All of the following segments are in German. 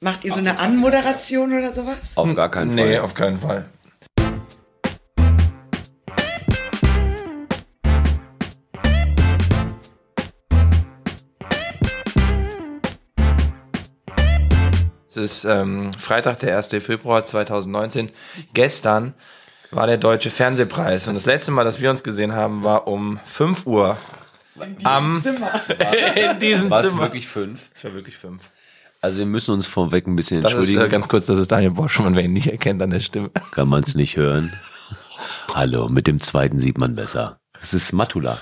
Macht ihr so eine Anmoderation oder sowas? Auf gar keinen Fall. Nee, auf keinen Fall. Es ist ähm, Freitag, der 1. Februar 2019. Gestern war der Deutsche Fernsehpreis und das letzte Mal, dass wir uns gesehen haben, war um 5 Uhr am Zimmer. in diesem War es Zimmer. wirklich fünf? Es war wirklich fünf. Also wir müssen uns vorweg ein bisschen Das ist entschuldigen. äh, ganz kurz, das ist Daniel Boschmann, wer ihn nicht erkennt an der Stimme. Kann man es nicht hören. Hallo, mit dem zweiten sieht man besser. Es ist Matula.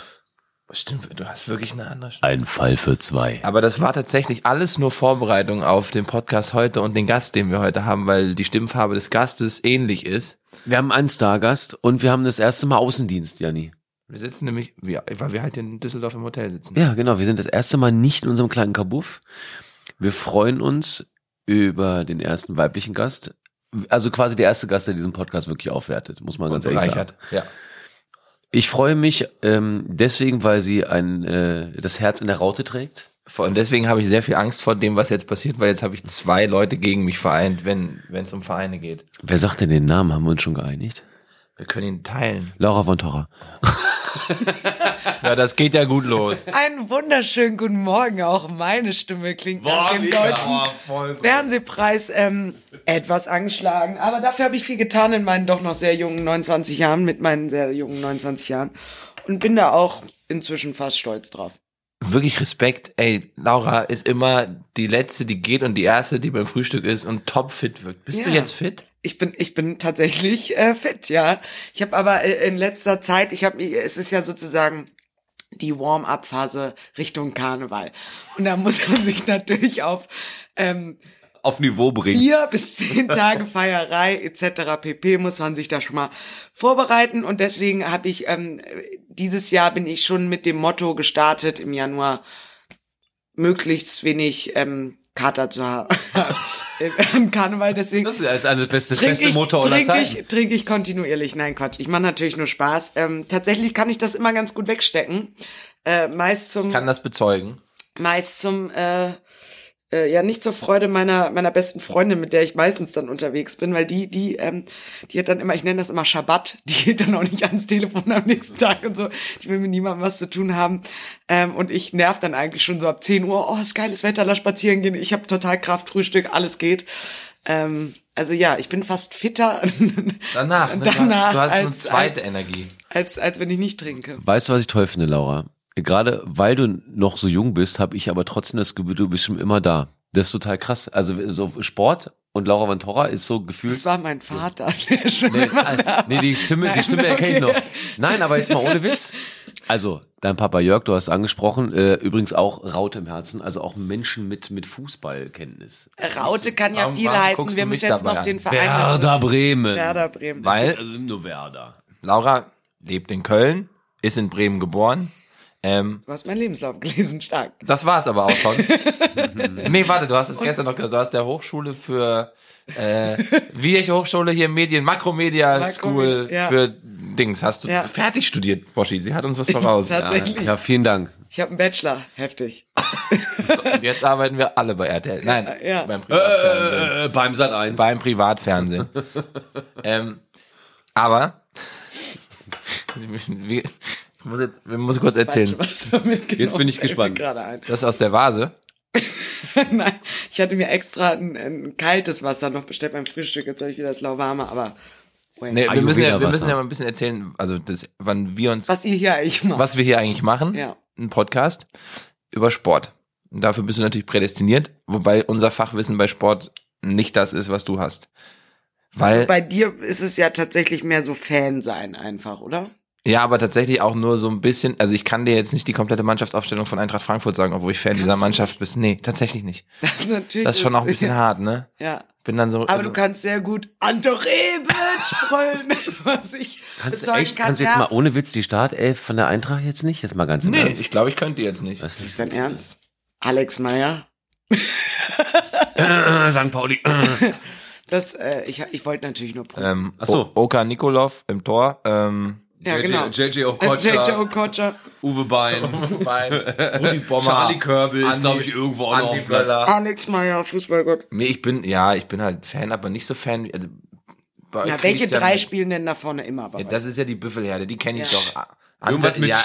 Stimmt, du hast wirklich eine andere Stimme. Ein Fall für zwei. Aber das war tatsächlich alles nur Vorbereitung auf den Podcast heute und den Gast, den wir heute haben, weil die Stimmfarbe des Gastes ähnlich ist. Wir haben einen Stargast und wir haben das erste Mal Außendienst, Janni. Wir sitzen nämlich, weil wir halt in Düsseldorf im Hotel sitzen. Ja, genau. Wir sind das erste Mal nicht in unserem kleinen Kabuff. Wir freuen uns über den ersten weiblichen Gast. Also quasi der erste Gast, der diesen Podcast wirklich aufwertet, muss man und ganz ehrlich sagen. Ja. Ich freue mich ähm, deswegen, weil sie ein äh, das Herz in der Raute trägt. Und deswegen habe ich sehr viel Angst vor dem, was jetzt passiert, weil jetzt habe ich zwei Leute gegen mich vereint, wenn wenn es um Vereine geht. Wer sagt denn den Namen? Haben wir uns schon geeinigt? Wir können ihn teilen. Laura von Torra. Ja, das geht ja gut los. Einen wunderschönen guten Morgen. Auch meine Stimme klingt nach dem deutschen oh. Fernsehpreis ähm, etwas angeschlagen. Aber dafür habe ich viel getan in meinen doch noch sehr jungen 29 Jahren, mit meinen sehr jungen 29 Jahren. Und bin da auch inzwischen fast stolz drauf. Wirklich Respekt. Ey, Laura ist immer die letzte, die geht und die erste, die beim Frühstück ist und topfit wirkt. Bist du Ja. jetzt fit? Ich bin, ich bin tatsächlich äh, fit, ja. Ich habe aber äh, in letzter Zeit, ich habe, es ist ja sozusagen die Warm-up-Phase Richtung Karneval. Und da muss man sich natürlich auf ähm, Auf Niveau bringen. vier bis zehn Tage Feierei etc. pp. muss man sich da schon mal vorbereiten und deswegen habe ich ähm, dieses Jahr bin ich schon mit dem Motto gestartet im Januar möglichst wenig ähm, Kater zu haben im Karneval. Deswegen Das ist eine beste, das beste ich, Motto aller trink Zeiten. ich, trinke ich kontinuierlich. Nein, Quatsch. Ich mache natürlich nur Spaß. Ähm, tatsächlich kann ich das immer ganz gut wegstecken. Äh, meist zum, Kann das bezeugen. meist zum, äh, äh, ja nicht zur Freude meiner meiner besten Freundin, mit der ich meistens dann unterwegs bin, weil die die ähm, die hat dann immer, ich nenne das immer Schabbat, die geht dann auch nicht ans Telefon am nächsten Tag und so, die will mit niemandem was zu tun haben ähm, und ich nerv dann eigentlich schon so ab 10 Uhr, oh ist geiles Wetter, lass spazieren gehen, ich habe total Kraft, Frühstück, alles geht. Ähm, also ja, ich bin fast fitter Danach, ne? Danach du hast, du hast eine als- zweite als- Energie. als als wenn ich nicht trinke. Weißt du, was ich toll finde, Laura? Gerade weil du noch so jung bist, habe ich aber trotzdem das Gefühl, du bist schon immer da. Das ist total krass. Also so Sport und Laura Van Torra ist so gefühlt. Das war mein Vater, der schon Nee, also, nee, die Stimme, die Nein, Stimme erkenne ich okay. noch. Nein, aber jetzt mal ohne Witz. Also, dein Papa Jörg, du hast angesprochen, äh, übrigens auch Raute im Herzen, also auch Menschen mit, mit Fußballkenntnis. Raute kann ja viel warum heißen. Wir müssen jetzt noch an? den Verein dazu. Werder Bremen. Werder Bremen. Weil Also nur Werder. Laura lebt in Köln, ist in Bremen geboren. Ähm, Du hast meinen Lebenslauf gelesen, stark. das war's aber auch schon. nee, warte, du hast es gestern noch gesagt, du hast der Hochschule für äh, wie welche Hochschule hier Medien, Makromedia Makromed- School ja. für Dings. Hast du Ja. fertig studiert, Boschi? Sie hat uns was voraus. ja. Tatsächlich. Ja, vielen Dank. Ich habe einen Bachelor, heftig. Und jetzt arbeiten wir alle bei RTL. Nein, Ja. beim Privatfernsehen. Äh, beim Sat 1. beim Privatfernsehen. ähm, aber wie- ich muss jetzt, ich muss kurz erzählen. Jetzt bin ich gespannt. Das aus der Vase. Nein, ich hatte mir extra ein, ein kaltes Wasser noch bestellt beim Frühstück. Jetzt habe ich wieder das lauwarme, aber. Nee, wir müssen, ja, wir müssen ja mal ein bisschen erzählen, also das, wann wir uns, was, was ihr hier eigentlich macht. wir hier eigentlich machen. Ja. Ein Podcast über Sport. Und dafür bist du natürlich prädestiniert, wobei unser Fachwissen bei Sport nicht das ist, was du hast. Weil, Bei dir ist es ja tatsächlich mehr so Fan sein einfach, oder? Ja, aber tatsächlich auch nur so ein bisschen, also ich kann dir jetzt nicht die komplette Mannschaftsaufstellung von Eintracht Frankfurt sagen, obwohl ich Fan dieser Kannst du Mannschaft bin. Nee, tatsächlich nicht. Das ist natürlich. Das ist schon auch ein bisschen hart, ne? Ja. Bin dann so. Aber also, du kannst sehr gut Anto Rebic brüllen, was ich Kannst du echt, kann. kannst du jetzt mal ohne Witz die Startelf von der Eintracht jetzt nicht? Jetzt mal ganz im Nee, Ernst. ich glaube, ich könnte jetzt nicht. Was Ist dein Ernst? Alex Meyer? Äh, St. Pauli. Das, äh, ich, ich wollte natürlich nur prüfen. Ähm, Ach so. O- Oka Nikolov im Tor. Ähm, Ja, JJ genau. JJ Äh, Okocha. JJ Okocha. Uwe Bein. Rudi Bommer. Charlie Körbel ist, glaube ich, irgendwo auch noch auf dem Platz. Alex Meyer, Fußballgott. Nee, ich bin, ja, ich bin halt Fan, aber nicht so Fan. Also, Na, welche drei mit. spielen denn da vorne immer? Ja, das ist ja die Büffelherde, die kenne ich Ja. doch. Irgendwas mit ja,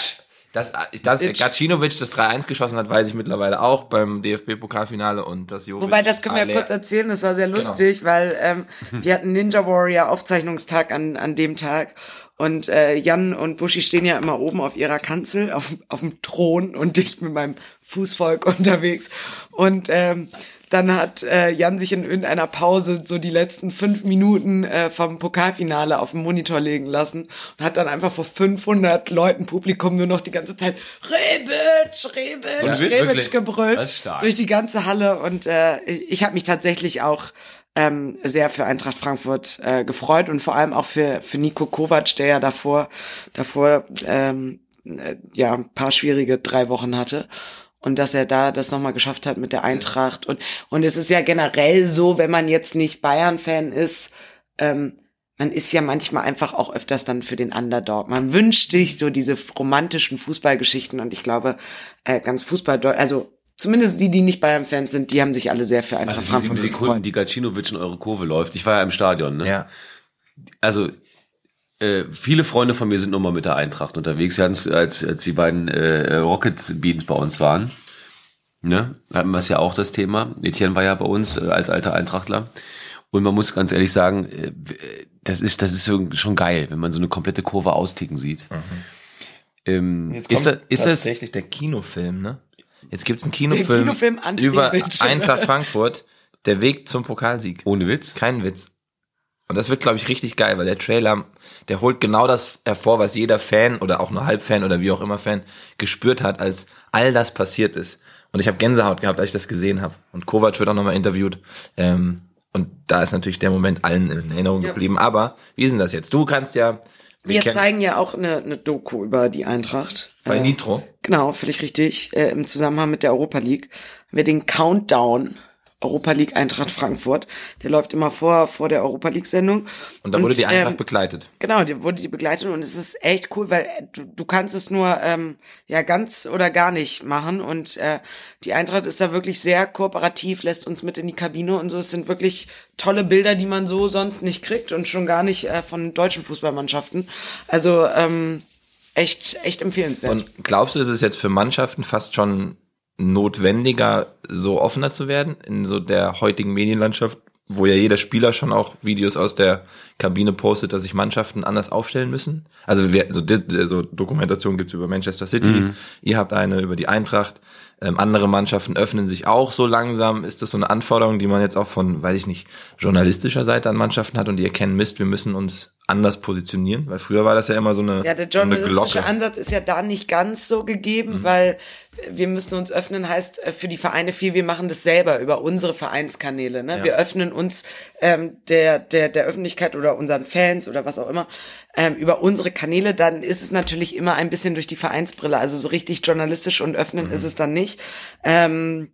Sch- das, dass Itch. Gacinovic das 3-1 geschossen hat, weiß ich mittlerweile auch beim DFB-Pokalfinale und das Jovic. Wobei, das können wir ja kurz erzählen, das war sehr Genau. lustig, weil ähm, wir hatten Ninja Warrior Aufzeichnungstag an, an dem Tag und äh, Jan und Buschi stehen ja immer oben auf ihrer Kanzel, auf, auf dem Thron und ich mit meinem Fußvolk unterwegs und ähm, dann hat äh, Jan sich in irgendeiner Pause so die letzten fünf Minuten äh, vom Pokalfinale auf den Monitor legen lassen und hat dann einfach vor 500 Leuten Publikum nur noch die ganze Zeit Rebic, Rebic, Witz? Rebic Wirklich? gebrüllt durch die ganze Halle und äh, ich, ich habe mich tatsächlich auch ähm, sehr für Eintracht Frankfurt äh, gefreut und vor allem auch für für Nico Kovac, der ja davor davor ähm, äh, ja ein paar schwierige drei Wochen hatte und dass er da das nochmal geschafft hat mit der Eintracht und und es ist ja generell so, wenn man jetzt nicht Bayern-Fan ist, ähm, man ist ja manchmal einfach auch öfters dann für den Underdog. Man wünscht sich so diese romantischen Fußballgeschichten und ich glaube, äh, ganz Fußball, also zumindest die, die nicht Bayern-Fans sind, die haben sich alle sehr für Eintracht Also Frankfurt sieben Sekunden, gefreut. die Gacinovic in eure Kurve läuft. Ich war ja im Stadion, ne? Ja. also äh, viele Freunde von mir sind nochmal mit der Eintracht unterwegs. Wir hatten es, als, als die beiden äh, Rocket Beans bei uns waren, ne, hatten wir es ja auch das Thema. Etienne war ja bei uns äh, als alter Eintrachtler. Und man muss ganz ehrlich sagen, äh, das ist, das ist so- schon geil, wenn man so eine komplette Kurve austicken sieht. Ähm, Jetzt ist, das, kommt ist das, tatsächlich der Kinofilm, ne? Jetzt gibt's einen Kinofilm, Kinofilm über. Eintracht Frankfurt, der Weg zum Pokalsieg. ohne Witz? Kein Witz. Und das wird, glaube ich, richtig geil, weil der Trailer, der holt genau das hervor, was jeder Fan oder auch nur Halbfan oder wie auch immer Fan gespürt hat, als all das passiert ist. Und ich habe Gänsehaut gehabt, als ich das gesehen habe. Und Kovac wird auch nochmal interviewt. Ähm, und da ist natürlich der Moment allen in Erinnerung Ja. geblieben. Aber wie ist denn das jetzt? Du kannst ja Wir zeigen ja auch eine, eine Doku über die Eintracht. bei Äh, Nitro. Genau, völlig richtig. Äh, Im Zusammenhang mit der Europa League haben wir den Countdown Europa League Eintracht Frankfurt. Der läuft immer vor vor der Europa League Sendung. Und da wurde die Eintracht ähm, begleitet. Genau, die wurde die begleitet und es ist echt cool, weil äh, du, du kannst es nur ähm, ja ganz oder gar nicht machen und äh, die Eintracht ist da wirklich sehr kooperativ, lässt uns mit in die Kabine und so. Es sind wirklich tolle Bilder, die man so sonst nicht kriegt und schon gar nicht äh, von deutschen Fußballmannschaften. Also ähm, echt echt empfehlenswert. Und glaubst du, ist es jetzt für Mannschaften fast schon notwendiger, so offener zu werden in so der heutigen Medienlandschaft, wo ja jeder Spieler schon auch Videos aus der Kabine postet, dass sich Mannschaften anders aufstellen müssen? Also wir, so, so Dokumentation gibt's über Manchester City, ihr habt eine über die Eintracht, ähm, andere Mannschaften öffnen sich auch so langsam. Ist das so eine Anforderung, die man jetzt auch von, weiß ich nicht, journalistischer Seite an Mannschaften hat und die erkennen, Mist, wir müssen uns anders positionieren? Weil früher war das ja immer so eine, Ja, der so eine journalistische. Ansatz ist ja da nicht ganz so gegeben, Mhm. weil wir müssen uns öffnen, heißt äh, für die Vereine viel, wir machen das selber über unsere Vereinskanäle. Ne? Wir öffnen uns ähm, der, der, der Öffentlichkeit oder unseren Fans oder was auch immer ähm, über unsere Kanäle, dann ist es natürlich immer ein bisschen durch die Vereinsbrille. Also so richtig journalistisch und öffnen Mhm. ist es dann nicht. Ähm,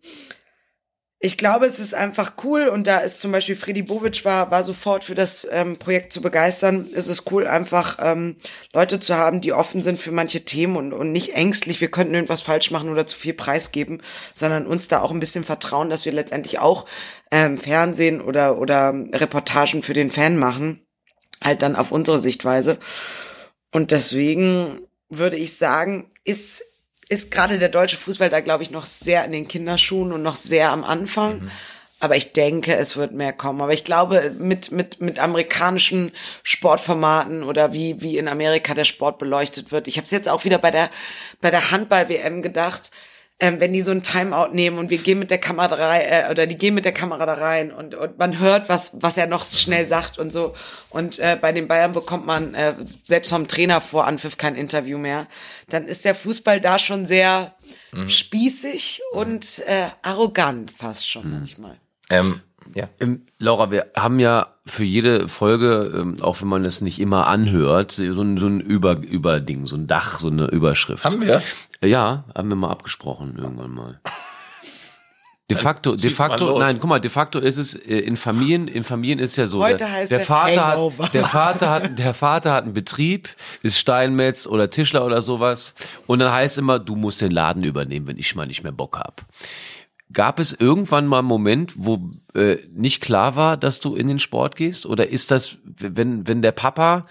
ich glaube, es ist einfach cool und da ist zum Beispiel Freddy Bovic war, war sofort für das ähm, Projekt zu begeistern. Es ist cool, einfach ähm, Leute zu haben, die offen sind für manche Themen und, und nicht ängstlich, wir könnten irgendwas falsch machen oder zu viel preisgeben, sondern uns da auch ein bisschen vertrauen, dass wir letztendlich auch ähm, Fernsehen oder, oder Reportagen für den Fan machen, halt dann auf unsere Sichtweise. Und deswegen würde ich sagen, ist ist gerade der deutsche Fußball da, glaube ich, noch sehr in den Kinderschuhen und noch sehr am Anfang. Aber ich denke, es wird mehr kommen. Aber ich glaube, mit, mit, mit amerikanischen Sportformaten oder wie, wie in Amerika der Sport beleuchtet wird. Ich habe es jetzt auch wieder bei der, bei der Handball-WM gedacht. Ähm, wenn die so ein Timeout nehmen und wir gehen mit der Kamera da rein, äh, oder die gehen mit der Kamera da rein und, und man hört, was, was er noch schnell sagt und so. Und äh, bei den Bayern bekommt man äh, selbst vom Trainer vor Anpfiff kein Interview mehr. Dann ist der Fußball da schon sehr spießig und äh, arrogant fast schon manchmal. Ähm, ja. Ähm, Laura, wir haben ja für jede Folge, ähm, auch wenn man es nicht immer anhört, so ein, so ein Über, Überding, so ein Dach, so eine Überschrift. Haben wir? Ja, haben wir mal abgesprochen irgendwann mal. De facto, de facto, nein, guck mal, de facto ist es äh, in Familien, in Familien ist ja so. Heute der, heißt der er Vater Hangover. hat, der Vater hat, der Vater hat einen Betrieb, ist Steinmetz oder Tischler oder sowas, und dann heißt immer, du musst den Laden übernehmen, wenn ich mal nicht mehr Bock hab. Gab es irgendwann mal einen Moment, wo äh, nicht klar war, dass du in den Sport gehst? Oder ist das, wenn, wenn der Papa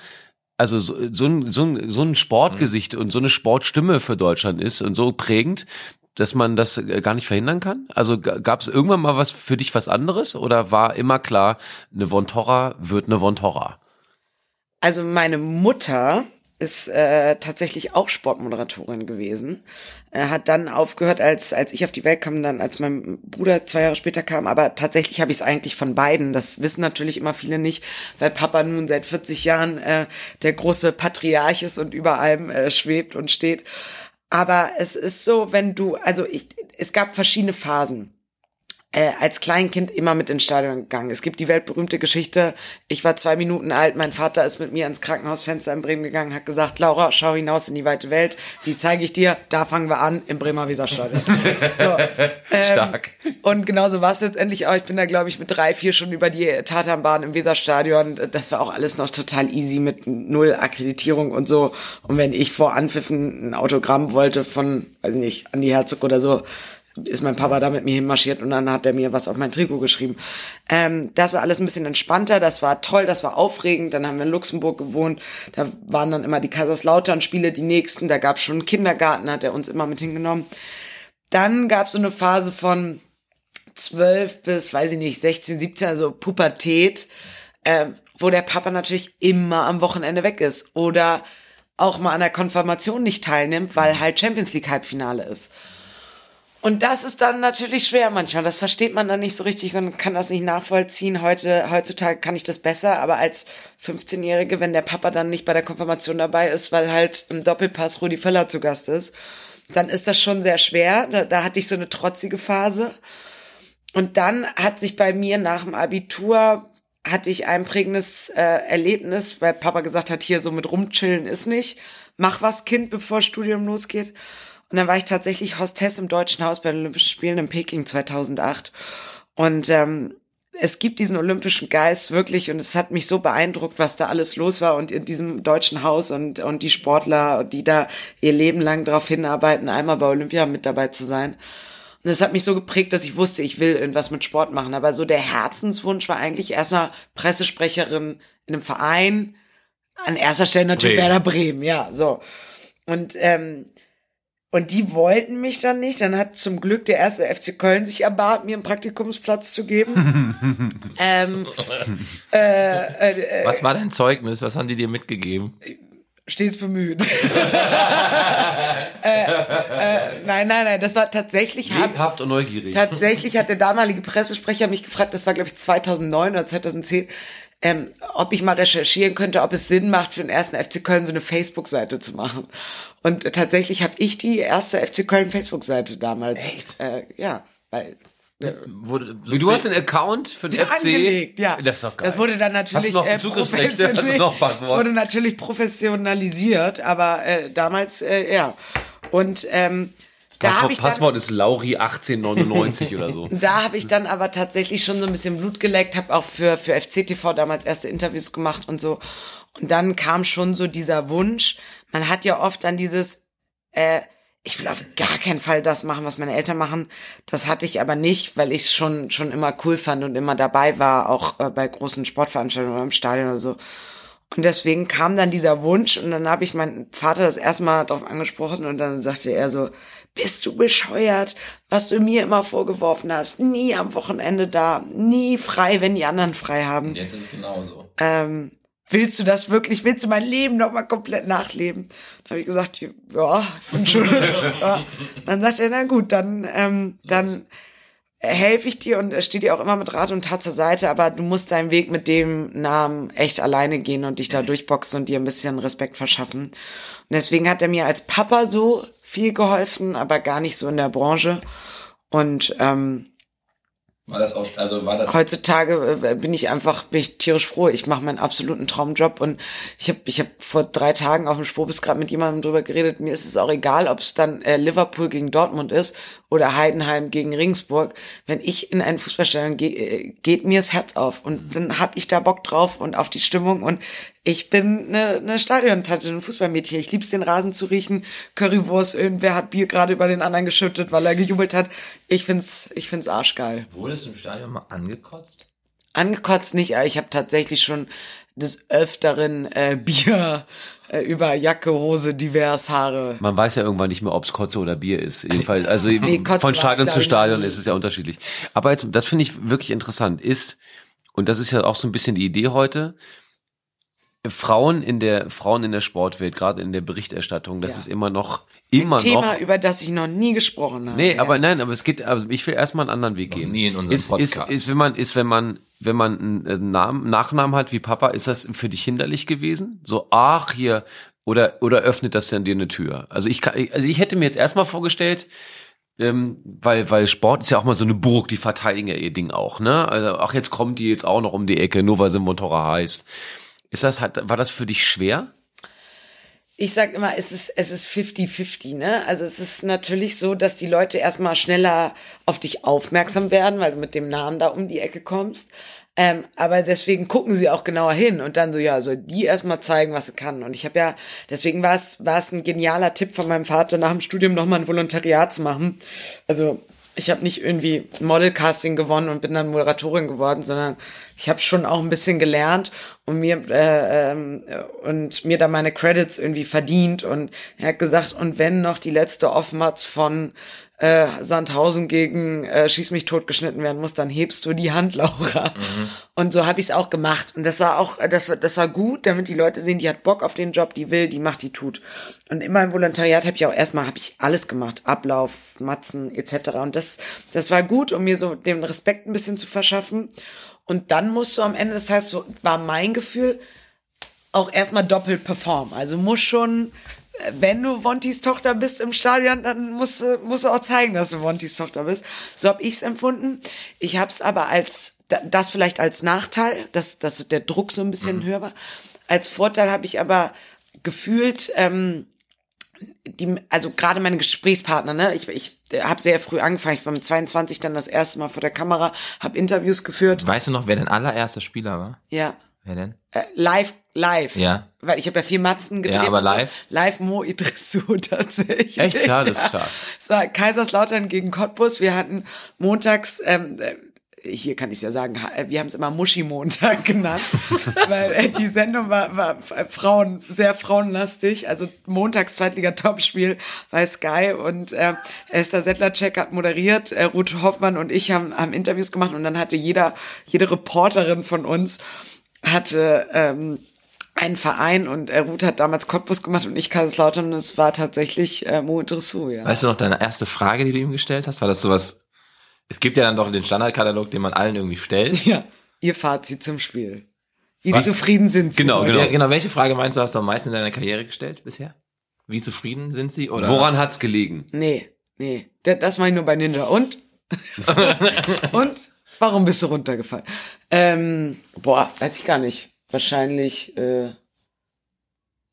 also so, so, ein, so, ein, so ein Sportgesicht und so eine Sportstimme für Deutschland ist und so prägend, dass man das äh, gar nicht verhindern kann? Also gab es irgendwann mal was für dich was anderes oder war immer klar, eine Von Torra wird eine Von Torra? Also meine Mutter ist äh, tatsächlich auch Sportmoderatorin gewesen. Äh, hat dann aufgehört, als als ich auf die Welt kam, dann als mein Bruder zwei Jahre später kam. Aber tatsächlich habe ich es eigentlich von beiden. Das wissen natürlich immer viele nicht, weil Papa nun seit 40 Jahren äh, der große Patriarch ist und über allem äh, schwebt und steht. Aber es ist so, wenn du, also ich, es gab verschiedene Phasen äh, als Kleinkind immer mit ins Stadion gegangen. Es gibt die weltberühmte Geschichte, ich war zwei Minuten alt, mein Vater ist mit mir ins Krankenhausfenster in Bremen gegangen, hat gesagt, Laura, schau hinaus in die weite Welt, die zeige ich dir, da fangen wir an, im Bremer Weserstadion. so, ähm, Stark. Und genauso war es letztendlich auch. Ich bin da, glaube ich, mit drei, vier schon über die Tatanbahn im Weserstadion. Das war auch alles noch total easy mit null Akkreditierung und so. Und wenn ich vor Anpfiffen ein Autogramm wollte von, weiß ich nicht, Andi Herzog oder so, ist mein Papa da mit mir hinmarschiert und dann hat er mir was auf mein Trikot geschrieben. Ähm, das war alles ein bisschen entspannter, das war toll, das war aufregend. Dann haben wir in Luxemburg gewohnt, da waren dann immer die Kaiserslautern-Spiele die nächsten, da gab es schon einen Kindergarten, hat er uns immer mit hingenommen. Dann gab es so eine Phase von 12 bis, weiß ich nicht, 16, 17, also Pubertät, ähm, wo der Papa natürlich immer am Wochenende weg ist oder auch mal an der Konfirmation nicht teilnimmt, weil halt Champions League Halbfinale ist. Und das ist dann natürlich schwer manchmal. Das versteht man dann nicht so richtig und kann das nicht nachvollziehen. Heute, heutzutage kann ich das besser, aber als 15-Jährige, wenn der Papa dann nicht bei der Konfirmation dabei ist, weil halt im Doppelpass Rudi Völler zu Gast ist, dann ist das schon sehr schwer. Da, da hatte ich so eine trotzige Phase. Und dann hat sich bei mir nach dem Abitur hatte ich ein prägendes äh, Erlebnis, weil Papa gesagt hat, hier so mit rumchillen ist nicht. Mach was, Kind, bevor Studium losgeht. Und dann war ich tatsächlich Hostess im Deutschen Haus bei den Olympischen Spielen in Peking 2008. Und ähm, es gibt diesen olympischen Geist wirklich und es hat mich so beeindruckt, was da alles los war und in diesem deutschen Haus und, und die Sportler, die da ihr Leben lang darauf hinarbeiten, einmal bei Olympia mit dabei zu sein. Und es hat mich so geprägt, dass ich wusste, ich will irgendwas mit Sport machen. Aber so der Herzenswunsch war eigentlich erstmal Pressesprecherin in einem Verein. An erster Stelle natürlich Bremen. Werder Bremen, ja, so. Und ähm, und die wollten mich dann nicht. Dann hat zum Glück der erste FC Köln sich erbat, mir einen Praktikumsplatz zu geben. ähm, äh, Was war dein Zeugnis? Was haben die dir mitgegeben? stets bemüht. äh, äh, nein, nein, nein, das war tatsächlich. Lebhaft und neugierig. Tatsächlich hat der damalige Pressesprecher mich gefragt, das war glaube ich 2009 oder 2010, ähm, ob ich mal recherchieren könnte, ob es Sinn macht für den ersten FC Köln so eine Facebook-Seite zu machen. Und äh, tatsächlich habe ich die erste FC Köln Facebook-Seite damals. Äh, ja, weil Wurde, Wie, du hast einen Account für den FC? angelegt, ja. Das ist doch geil. Das wurde dann natürlich Hast du noch äh? Das wurde natürlich professionalisiert, aber äh, damals äh, ja. Und ähm, da Passwort, ich dann Passwort ist Lauri 1899 oder so. da habe ich dann aber tatsächlich schon so ein bisschen Blut geleckt, habe auch für, für FCTV damals erste Interviews gemacht und so. Und dann kam schon so dieser Wunsch, man hat ja oft dann dieses, äh, ich will auf gar keinen Fall das machen, was meine Eltern machen. Das hatte ich aber nicht, weil ich es schon, schon immer cool fand und immer dabei war, auch äh, bei großen Sportveranstaltungen oder im Stadion oder so. Und deswegen kam dann dieser Wunsch und dann habe ich meinen Vater das erstmal darauf angesprochen und dann sagte er so, bist du bescheuert, was du mir immer vorgeworfen hast, nie am Wochenende da, nie frei, wenn die anderen frei haben. Jetzt ist es genauso. Ähm, willst du das wirklich, willst du mein Leben nochmal komplett nachleben? Dann habe ich gesagt, ja, schon. ja. Dann sagt er, na gut, dann, ähm, dann helfe ich dir und steht dir auch immer mit Rat und Tat zur Seite, aber du musst deinen Weg mit dem Namen echt alleine gehen und dich da durchboxen und dir ein bisschen Respekt verschaffen. Und deswegen hat er mir als Papa so viel geholfen, aber gar nicht so in der Branche. Und ähm, War das oft, also war das. Heutzutage äh, bin ich einfach, bin ich tierisch froh. Ich mache meinen absoluten Traumjob und ich habe ich hab vor drei Tagen auf dem Spobis gerade mit jemandem drüber geredet. Mir ist es auch egal, ob es dann äh, Liverpool gegen Dortmund ist oder Heidenheim gegen Ringsburg. Wenn ich in ein Fußballstadion gehe, äh, geht mir das Herz auf und dann hab ich da Bock drauf und auf die Stimmung und ich bin eine, eine Stadiontante, ein Fußballmädchen. Ich lieb's den Rasen zu riechen, Currywurst, irgendwer hat Bier gerade über den anderen geschüttet, weil er gejubelt hat. Ich find's, ich find's arschgeil. Wurdest du im Stadion mal angekotzt? Angekotzt nicht, aber ich habe tatsächlich schon des Öfteren äh, Bier äh, über Jacke, Hose, divers Haare. Man weiß ja irgendwann nicht mehr, ob es Kotze oder Bier ist. Jedenfalls, also Nee, von Stadion zu Stadion ist es ja unterschiedlich. Aber jetzt, das finde ich wirklich interessant, ist, und das ist ja auch so ein bisschen die Idee heute, Frauen in der, Frauen in der Sportwelt, gerade in der Berichterstattung, das Ja. ist immer noch, immer Thema, noch. über das ich noch nie gesprochen habe. Nee, ja. aber nein, aber es geht, also ich will erstmal einen anderen Weg gehen. nie in unserem ist, Podcast. Ist, ist, wenn man, ist, wenn man, wenn man einen äh, Namen, Nachnamen hat wie Papa, ist das für dich hinderlich gewesen? So, ach, hier, oder, oder öffnet das dann dir eine Tür? Also ich kann, also ich hätte mir jetzt erstmal vorgestellt, ähm, weil, weil Sport ist ja auch mal so eine Burg, die verteidigen ja ihr Ding auch, ne? Also, ach, jetzt kommt die jetzt auch noch um die Ecke, nur weil sie Motorrad heißt. Ist das, hat, war das für dich schwer? ich sag immer, es ist, es ist 50-50, ne? Also es ist natürlich so, dass die Leute erstmal schneller auf dich aufmerksam werden, weil du mit dem Namen da um die Ecke kommst. Ähm, aber deswegen gucken sie auch genauer hin und dann so, ja, so die erstmal zeigen, was sie kann. Und ich habe ja, deswegen war es, war es ein genialer Tipp von meinem Vater, nach dem Studium nochmal ein Volontariat zu machen. Also ich habe nicht irgendwie Modelcasting gewonnen und bin dann Moderatorin geworden, sondern ich habe schon auch ein bisschen gelernt und mir äh, ähm, und mir da meine Credits irgendwie verdient. Und er hat gesagt und wenn noch die letzte Offmatz von äh, Sandhausen gegen äh, Schieß mich tot geschnitten werden muss, dann hebst du die Hand, Laura. Und so habe ich es auch gemacht. Und das war auch, das, war- das war gut, damit die Leute sehen, die hat Bock auf den Job, die will, die macht, die tut. Und in meinem Volontariat habe ich auch erstmal habe ich alles gemacht, Ablauf, Matzen etc. Und das, das war gut, um mir so den Respekt ein bisschen zu verschaffen. Und dann musst du am Ende, das heißt, so war mein Gefühl, auch erstmal doppelt performen. Also muss schon, äh, wenn du Wontis Tochter bist im Stadion, dann musst du, musst du auch zeigen, dass du Wontis Tochter bist. So habe ich's empfunden. Ich habe es aber als, da- das vielleicht als Nachteil, dass, dass der Druck so ein bisschen höher war. Als Vorteil habe ich aber gefühlt, ähm, die, also gerade meine Gesprächspartner, ne, ich, ich habe sehr früh angefangen, ich war mit 22 dann das erste Mal vor der Kamera, habe Interviews geführt, Weißt du noch, wer dein allererster Spieler war? ja, Wer denn? äh, live, live. Ja. Weil ich habe ja vier Matzen gedreht. Ja, aber und so. live? Live Mo Idrissou tatsächlich. Echt? Ja, das ist stark. Es war Kaiserslautern gegen Cottbus. Wir hatten montags, ähm, äh, hier kann ich ja sagen, ha- wir haben es immer Muschi-Montag genannt, weil äh, die Sendung war, war Frauen, sehr frauenlastig. Also montags Zweitliga-Topspiel bei Sky und äh, Esther Settlercheck hat moderiert, äh, Ruth Hoffmann und ich haben, haben Interviews gemacht und dann hatte jeder, jede Reporterin von uns hatte ähm, einen Verein und äh, Ruth hat damals Cottbus gemacht und ich Kaiserslautern und es war tatsächlich äh, Mo Dressou, ja. Weißt du noch deine erste Frage, die du ihm gestellt hast? War das sowas? Es gibt ja dann doch den Standardkatalog, den man allen irgendwie stellt. Ja, ihr Fazit zum Spiel. Wie zufrieden sind Sie? Genau, genau. Ja, genau. Welche Frage meinst du, hast du am meisten in deiner Karriere gestellt bisher? Wie zufrieden sind sie? Oder? Woran hat's gelegen? Nee, nee. Das, das mache ich nur bei Ninja. Und? und? Warum bist du runtergefallen? Ähm, boah, weiß ich gar nicht. Wahrscheinlich, äh,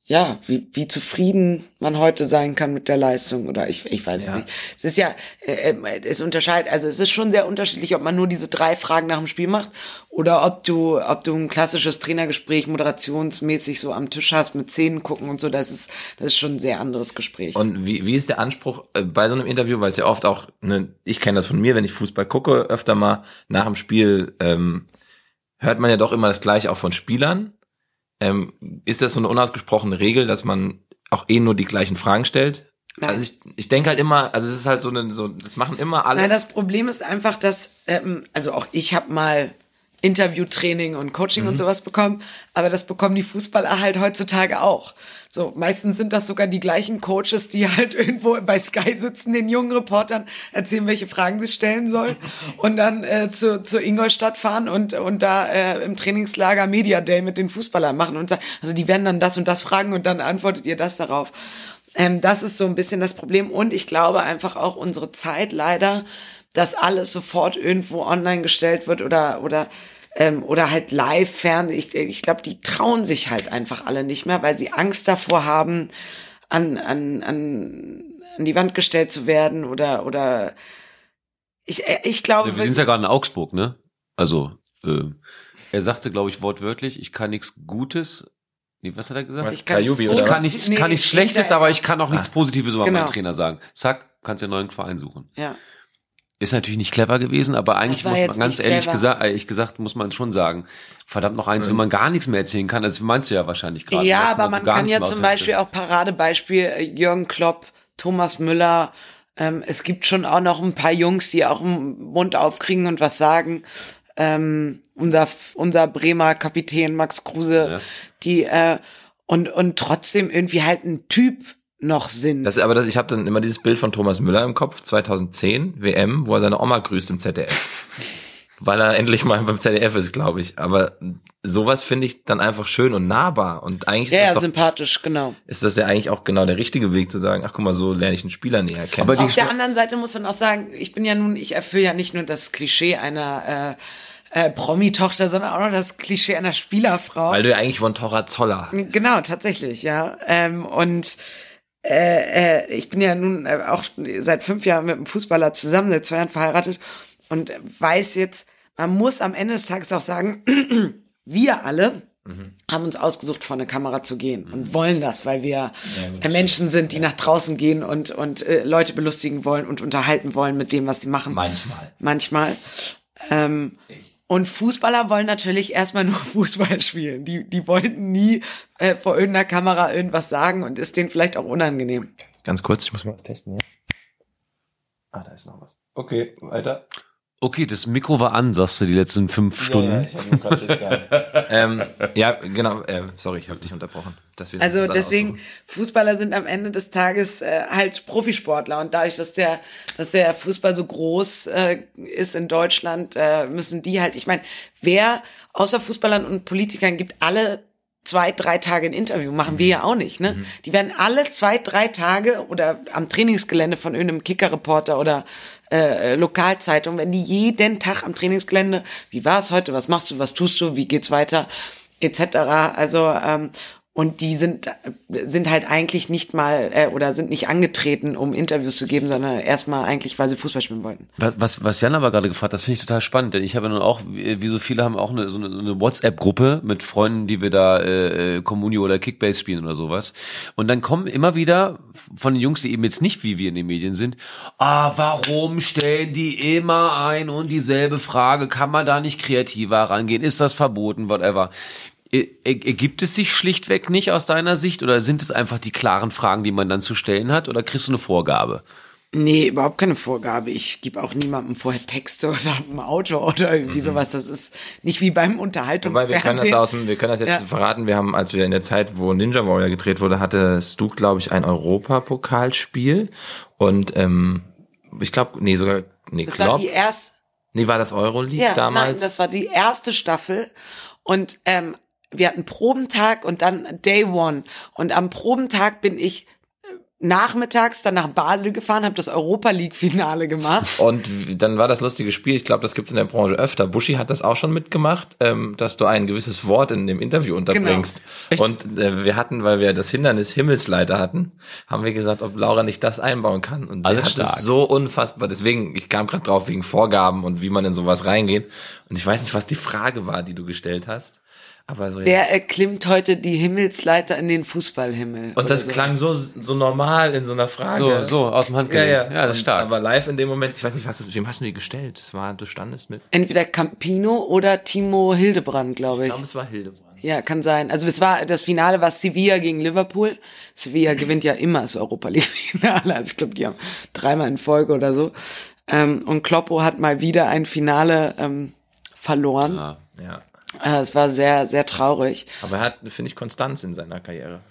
ja, wie, wie zufrieden man heute sein kann mit der Leistung oder ich, ich weiß Ja. nicht. Es ist ja, äh, äh, es unterscheidet, also es ist schon sehr unterschiedlich, ob man nur diese drei Fragen nach dem Spiel macht oder ob du, ob du ein klassisches Trainergespräch moderationsmäßig so am Tisch hast mit Zähnen gucken und so. Das ist, das ist schon ein sehr anderes Gespräch. Und wie, wie ist der Anspruch äh, bei so einem Interview, weil es ja oft auch, ne, ich kenne das von mir, wenn ich Fußball gucke, öfter mal nach dem Spiel ähm, hört man ja doch immer das gleiche auch von Spielern. Ähm, ist das so eine unausgesprochene Regel, dass man auch eh nur die gleichen Fragen stellt? Nein. Also ich, ich denke halt immer, also es ist halt so eine, so, das machen immer alle. Nein, das Problem ist einfach, dass, ähm, also auch ich habe mal Interviewtraining und Coaching Mhm. und sowas bekommen, aber das bekommen die Fußballer halt heutzutage auch. So, meistens sind das sogar die gleichen Coaches, die halt irgendwo bei Sky sitzen, den jungen Reportern erzählen, welche Fragen sie stellen sollen und dann äh, zu, zu Ingolstadt fahren und, und da äh, im Trainingslager Media Day mit den Fußballern machen und sagen, also die werden dann das und das fragen und dann antwortet ihr das darauf. Ähm, das ist so ein bisschen das Problem und ich glaube einfach auch unsere Zeit leider dass alles sofort irgendwo online gestellt wird oder oder ähm, oder halt live fern. Ich, ich glaube, die trauen sich halt einfach alle nicht mehr, weil sie Angst davor haben, an an an an die Wand gestellt zu werden oder oder ich äh, ich glaube. Wir sind ja gerade in Augsburg, ne? Also äh, er sagte, glaube ich, wortwörtlich, ich kann nichts Gutes. Nee, was hat er gesagt? Ich kann nichts oder Ich kann nichts, nee, kann nichts Schlechtes, aber ich kann auch nichts Positives über Genau. meinen Trainer sagen. Zack, kannst dir einen neuen Verein suchen. Ja. Ist natürlich nicht clever gewesen, aber eigentlich muss man ganz ehrlich gesagt, ehrlich gesagt, muss man schon sagen, verdammt noch eins, wenn man gar nichts mehr erzählen kann, das meinst du ja wahrscheinlich gerade. Ja, aber man kann ja zum Beispiel auch Paradebeispiel äh, Jürgen Klopp, Thomas Müller. Ähm, es gibt schon auch noch ein paar Jungs, die auch den Mund aufkriegen und was sagen. Ähm, unser unser Bremer Kapitän Max Kruse, Ja. die äh, und und trotzdem irgendwie halt ein Typ noch sind. Das, aber das, ich habe dann immer dieses Bild von Thomas Müller im Kopf, 2010, WM, wo er seine Oma grüßt im ZDF. Weil er endlich mal beim ZDF ist, glaube ich. Aber sowas finde ich dann einfach schön und nahbar. Und eigentlich ja, ist, ja, das doch, sympathisch, genau. ist das ja eigentlich auch genau der richtige Weg zu sagen, ach guck mal, so lerne ich einen Spieler näher kennen. Aber Auf der anderen Seite muss man auch sagen, ich bin ja nun, ich erfülle ja nicht nur das Klischee einer äh, äh, Promi-Tochter, sondern auch noch das Klischee einer Spielerfrau. Weil du ja eigentlich von Torra Zoller. Genau, tatsächlich, ja. Ähm, und äh, äh, ich bin ja nun äh, auch seit fünf Jahren mit einem Fußballer zusammen, seit zwei Jahren verheiratet und weiß jetzt, man muss am Ende des Tages auch sagen, wir alle haben uns ausgesucht, vor eine Kamera zu gehen und wollen das, weil wir äh, Menschen sind, die nach draußen gehen und, und äh, Leute belustigen wollen und unterhalten wollen mit dem, was sie machen. Manchmal. Manchmal. Ähm, und Fußballer wollen natürlich erstmal nur Fußball spielen. Die, die wollten nie äh, vor irgendeiner Kamera irgendwas sagen und ist denen vielleicht auch unangenehm. Ganz kurz, ich muss mal was testen hier. Ah, da ist noch was. Okay, weiter. Okay, das Mikro war an, sagst du, die letzten fünf Stunden. kurz jetzt ähm, ja, genau. Äh, sorry, ich habe dich unterbrochen. Also deswegen, aussuchen. Fußballer sind am Ende des Tages äh, halt Profisportler und dadurch, dass der, dass der Fußball so groß äh, ist in Deutschland, äh, müssen die halt, ich meine, wer außer Fußballern und Politikern gibt alle zwei, drei Tage ein Interview, machen wir ja auch nicht, ne? Die werden alle zwei, drei Tage oder am Trainingsgelände von irgendeinem Kicker-Reporter oder äh, Lokalzeitung, wenn die jeden Tag am Trainingsgelände, wie war es heute, was machst du, was tust du, wie geht's weiter, etc. Also ähm, und die sind sind halt eigentlich nicht mal äh, oder sind nicht angetreten, um Interviews zu geben, sondern erstmal eigentlich, weil sie Fußball spielen wollten. Was- Was, Jan aber gerade gefragt hat, das finde ich total spannend, denn ich habe nun auch, wie so viele haben auch eine, so eine, eine WhatsApp-Gruppe mit Freunden, die wir da äh, äh, Communio oder Kickbase spielen oder sowas. Und dann kommen immer wieder von den Jungs, die eben jetzt nicht wie wir in den Medien sind, ah, warum stellen die immer ein und dieselbe Frage? Kann man da nicht kreativer rangehen? Ist das verboten? Whatever. Ä- ä- Ergibt es sich schlichtweg nicht aus deiner Sicht oder sind es einfach die klaren Fragen, die man dann zu stellen hat oder kriegst du eine Vorgabe? Nee, überhaupt keine Vorgabe. Ich gebe auch niemandem vorher Texte oder ein Auto oder irgendwie sowas. Das ist nicht wie beim Wobei wir Unterhaltungsfernsehen. können das aus dem, wir können das jetzt Ja. verraten. Wir haben, als wir in der Zeit, wo Ninja Warrior gedreht wurde, hattest du, glaube ich, ein Europapokalspiel und ähm, ich glaube, nee, sogar, nee, das war die erste, nee, war das Euroleague ja, damals? nein, das war die erste Staffel und ähm, wir hatten Probentag und dann Day One und am Probentag bin ich äh, nachmittags dann nach Basel gefahren, habe das Europa League Finale gemacht. Und dann war das lustige Spiel, ich glaube, das gibt es in der Branche öfter. Buschi hat das auch schon mitgemacht, ähm, dass du ein gewisses Wort in dem Interview unterbringst. Genau. Und äh, wir hatten, weil wir das Hindernis Himmelsleiter hatten, haben wir gesagt, ob Laura nicht das einbauen kann. Und sie Alles hat stark. es so unfassbar. Deswegen, ich kam gerade drauf wegen Vorgaben und wie man in sowas reingeht. Und ich weiß nicht, was die Frage war, die du gestellt hast. Aber so Wer erklimmt heute die Himmelsleiter in den Fußballhimmel? und das so. klang so, so normal in so einer Frage. So, so, aus dem Ja, Handgelenk. ja. ja das ist stark. Aber live in dem Moment, ich weiß nicht, was du, wem hast du die gestellt? Das war, du standest mit. Entweder Campino oder Timo Hildebrand, glaube Ich ich. glaube, es war Hildebrand. Ja, kann sein. Also es war das Finale war Sevilla gegen Liverpool. Sevilla gewinnt ja immer das Europa League Finale. Also ich glaube, die haben dreimal in Folge oder so. Ähm, und Kloppo hat mal wieder ein Finale ähm, verloren. Ah. Ja. Äh, es war sehr, sehr traurig. Aber er hat, finde ich, Konstanz in seiner Karriere.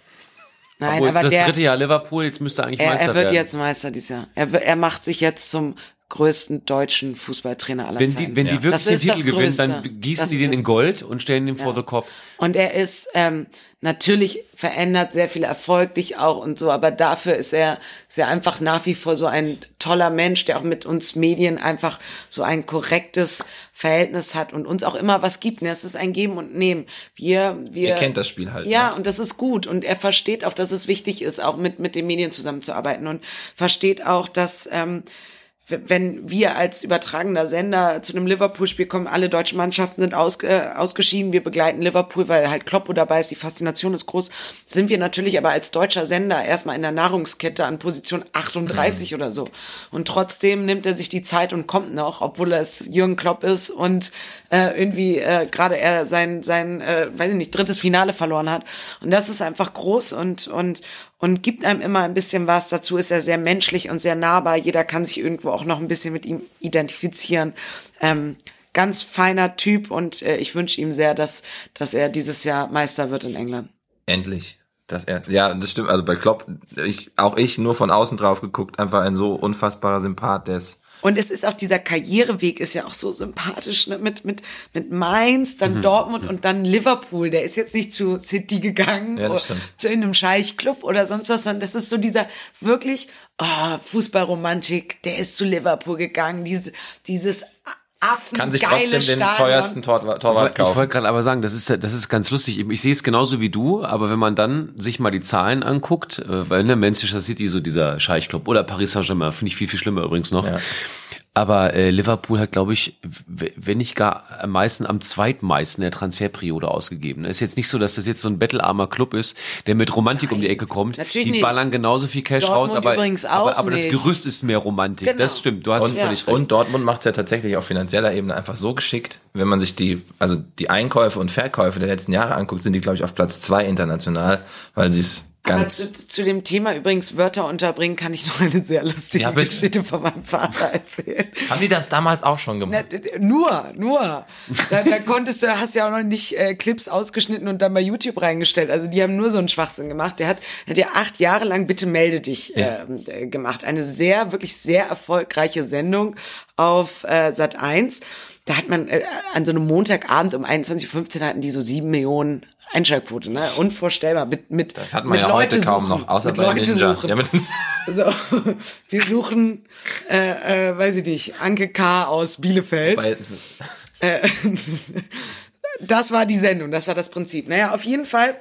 Nein, Obwohl, jetzt aber das der, dritte Jahr Liverpool, jetzt müsste er eigentlich er, Meister er wird werden. jetzt Meister dieses Jahr. Er, er macht sich jetzt zum größten deutschen Fußballtrainer aller Wenn Zeiten. die, wenn die wirklich Das den Titel gewinnen, dann gießen Das die den in Gold und stellen den vor Ja. the Cop. Und er ist ähm, natürlich verändert sehr viel Erfolg dich auch und so, aber dafür ist er, er einfach nach wie vor so ein toller Mensch, der auch mit uns Medien einfach so ein korrektes Verhältnis hat und uns auch immer was gibt. Ne? Es ist ein Geben und Nehmen. Wir, wir Er kennt das Spiel halt, Ja, ne? und das ist gut und er versteht auch, dass es wichtig ist, auch mit mit den Medien zusammenzuarbeiten und versteht auch, dass ähm, wenn wir als übertragender Sender zu einem Liverpool-Spiel kommen, alle deutschen Mannschaften sind aus, äh, ausgeschieden, wir begleiten Liverpool, weil halt Kloppo dabei ist, die Faszination ist groß, sind wir natürlich aber als deutscher Sender erstmal in der Nahrungskette an Position 38 oder so. Und trotzdem nimmt er sich die Zeit und kommt noch, obwohl es Jürgen Klopp ist und äh, irgendwie äh, gerade er sein, sein äh, weiß ich nicht, drittes Finale verloren hat. Und das ist einfach groß und, und, und gibt einem immer ein bisschen was. Dazu ist er sehr menschlich und sehr nahbar. Jeder kann sich irgendwo auch noch ein bisschen mit ihm identifizieren. Ähm, ganz feiner Typ und äh, ich wünsche ihm sehr, dass, dass er dieses Jahr Meister wird in England. Endlich. Dass er, ja, das stimmt. Also bei Klopp, ich, auch ich nur von außen drauf geguckt, einfach ein so unfassbarer Sympath, der ist Und es ist auch dieser Karriereweg ist ja auch so sympathisch ne? mit mit mit Mainz, dann Mhm. Dortmund und dann Liverpool. Der ist jetzt nicht zu City gegangen Ja, zu einem Scheichclub oder sonst was, sondern das ist so dieser wirklich oh, Fußballromantik. Der ist zu Liverpool gegangen. Diese dieses kann sich trotzdem den Stadion. teuersten Tor, Torwart Ich kaufen. wollte gerade aber sagen, das ist, das ist ganz lustig. Ich sehe es genauso wie du, aber wenn man dann sich mal die Zahlen anguckt, äh, weil ne, Manchester City so dieser Scheichclub oder Paris Saint-Germain, finde ich viel, viel schlimmer übrigens noch. Ja. Aber äh, Liverpool hat, glaube ich, wenn nicht gar am meisten, am zweitmeisten der Transferperiode ausgegeben. Es ist jetzt nicht so, dass das jetzt so ein bettelarmer Club ist, der mit Romantik um die Ecke kommt. natürlich die nicht. ballern genauso viel Cash Dortmund raus, aber, übrigens aber, auch aber das. Gerüst ist mehr Romantik. Genau. Das stimmt, du hast Und, völlig recht. und Dortmund macht es ja tatsächlich auf finanzieller Ebene einfach so geschickt, wenn man sich die, also die Einkäufe und Verkäufe der letzten Jahre anguckt, sind die, glaube ich, auf Platz zwei international, weil sie es Aber ganz, zu, zu dem Thema übrigens Wörter unterbringen, kann ich noch eine sehr lustige Ja. Geschichte von meinem Vater erzählen. haben die das damals auch schon Na, gemacht? d- nur, nur. Da, da konntest du, da hast ja auch noch nicht äh, Clips ausgeschnitten und dann bei YouTube reingestellt. Also die haben nur so einen Schwachsinn gemacht. Der hat, hat ja acht Jahre lang Bitte melde dich ähm, äh, gemacht. Eine sehr, wirklich sehr erfolgreiche Sendung auf äh, Sat 1. Da hat man äh, an so einem Montagabend um 21.15 Uhr hatten die so sieben Millionen Einschaltquote, ne? Unvorstellbar. Mit, mit, Das hat man mit ja heute Leute kaum suchen, noch, außer mit bei Leute Ninja. suchen. Ja, mit, So, wir suchen, äh, äh, weiß ich nicht, Anke K. aus Bielefeld. bei, Das war die Sendung, das war das Prinzip. Naja, auf jeden Fall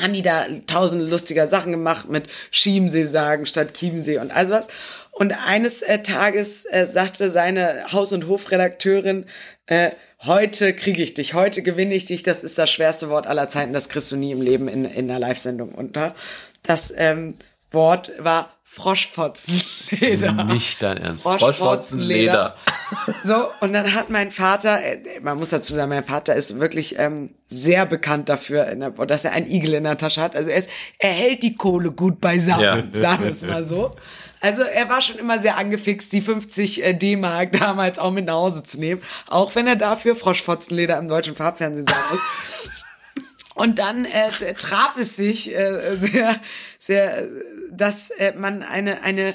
haben die da tausend lustiger Sachen gemacht mit Chiemsee sagen statt Chiemsee und all sowas. Und eines äh, Tages äh, sagte seine Haus- und Hofredakteurin, äh, heute kriege ich dich, heute gewinne ich dich, das ist das schwerste Wort aller Zeiten, das kriegst du nie im Leben in, in einer Live-Sendung. Da, das ähm, Wort war Froschfotzenleder. Nicht dein Ernst. Froschfotzenleder. So, und dann hat mein Vater, äh, man muss dazu sagen, mein Vater ist wirklich ähm, sehr bekannt dafür, der, dass er einen Igel in der Tasche hat. Also er, ist, er hält die Kohle gut beisammen, Ja. sagen wir es mal so. Also er war schon immer sehr angefixt, die 50 äh, D-Mark damals auch mit nach Hause zu nehmen, auch wenn er dafür Froschfotzenleder im deutschen Farbfernsehen sagen muss. Und dann äh, traf es sich äh, sehr, sehr, dass äh, man eine eine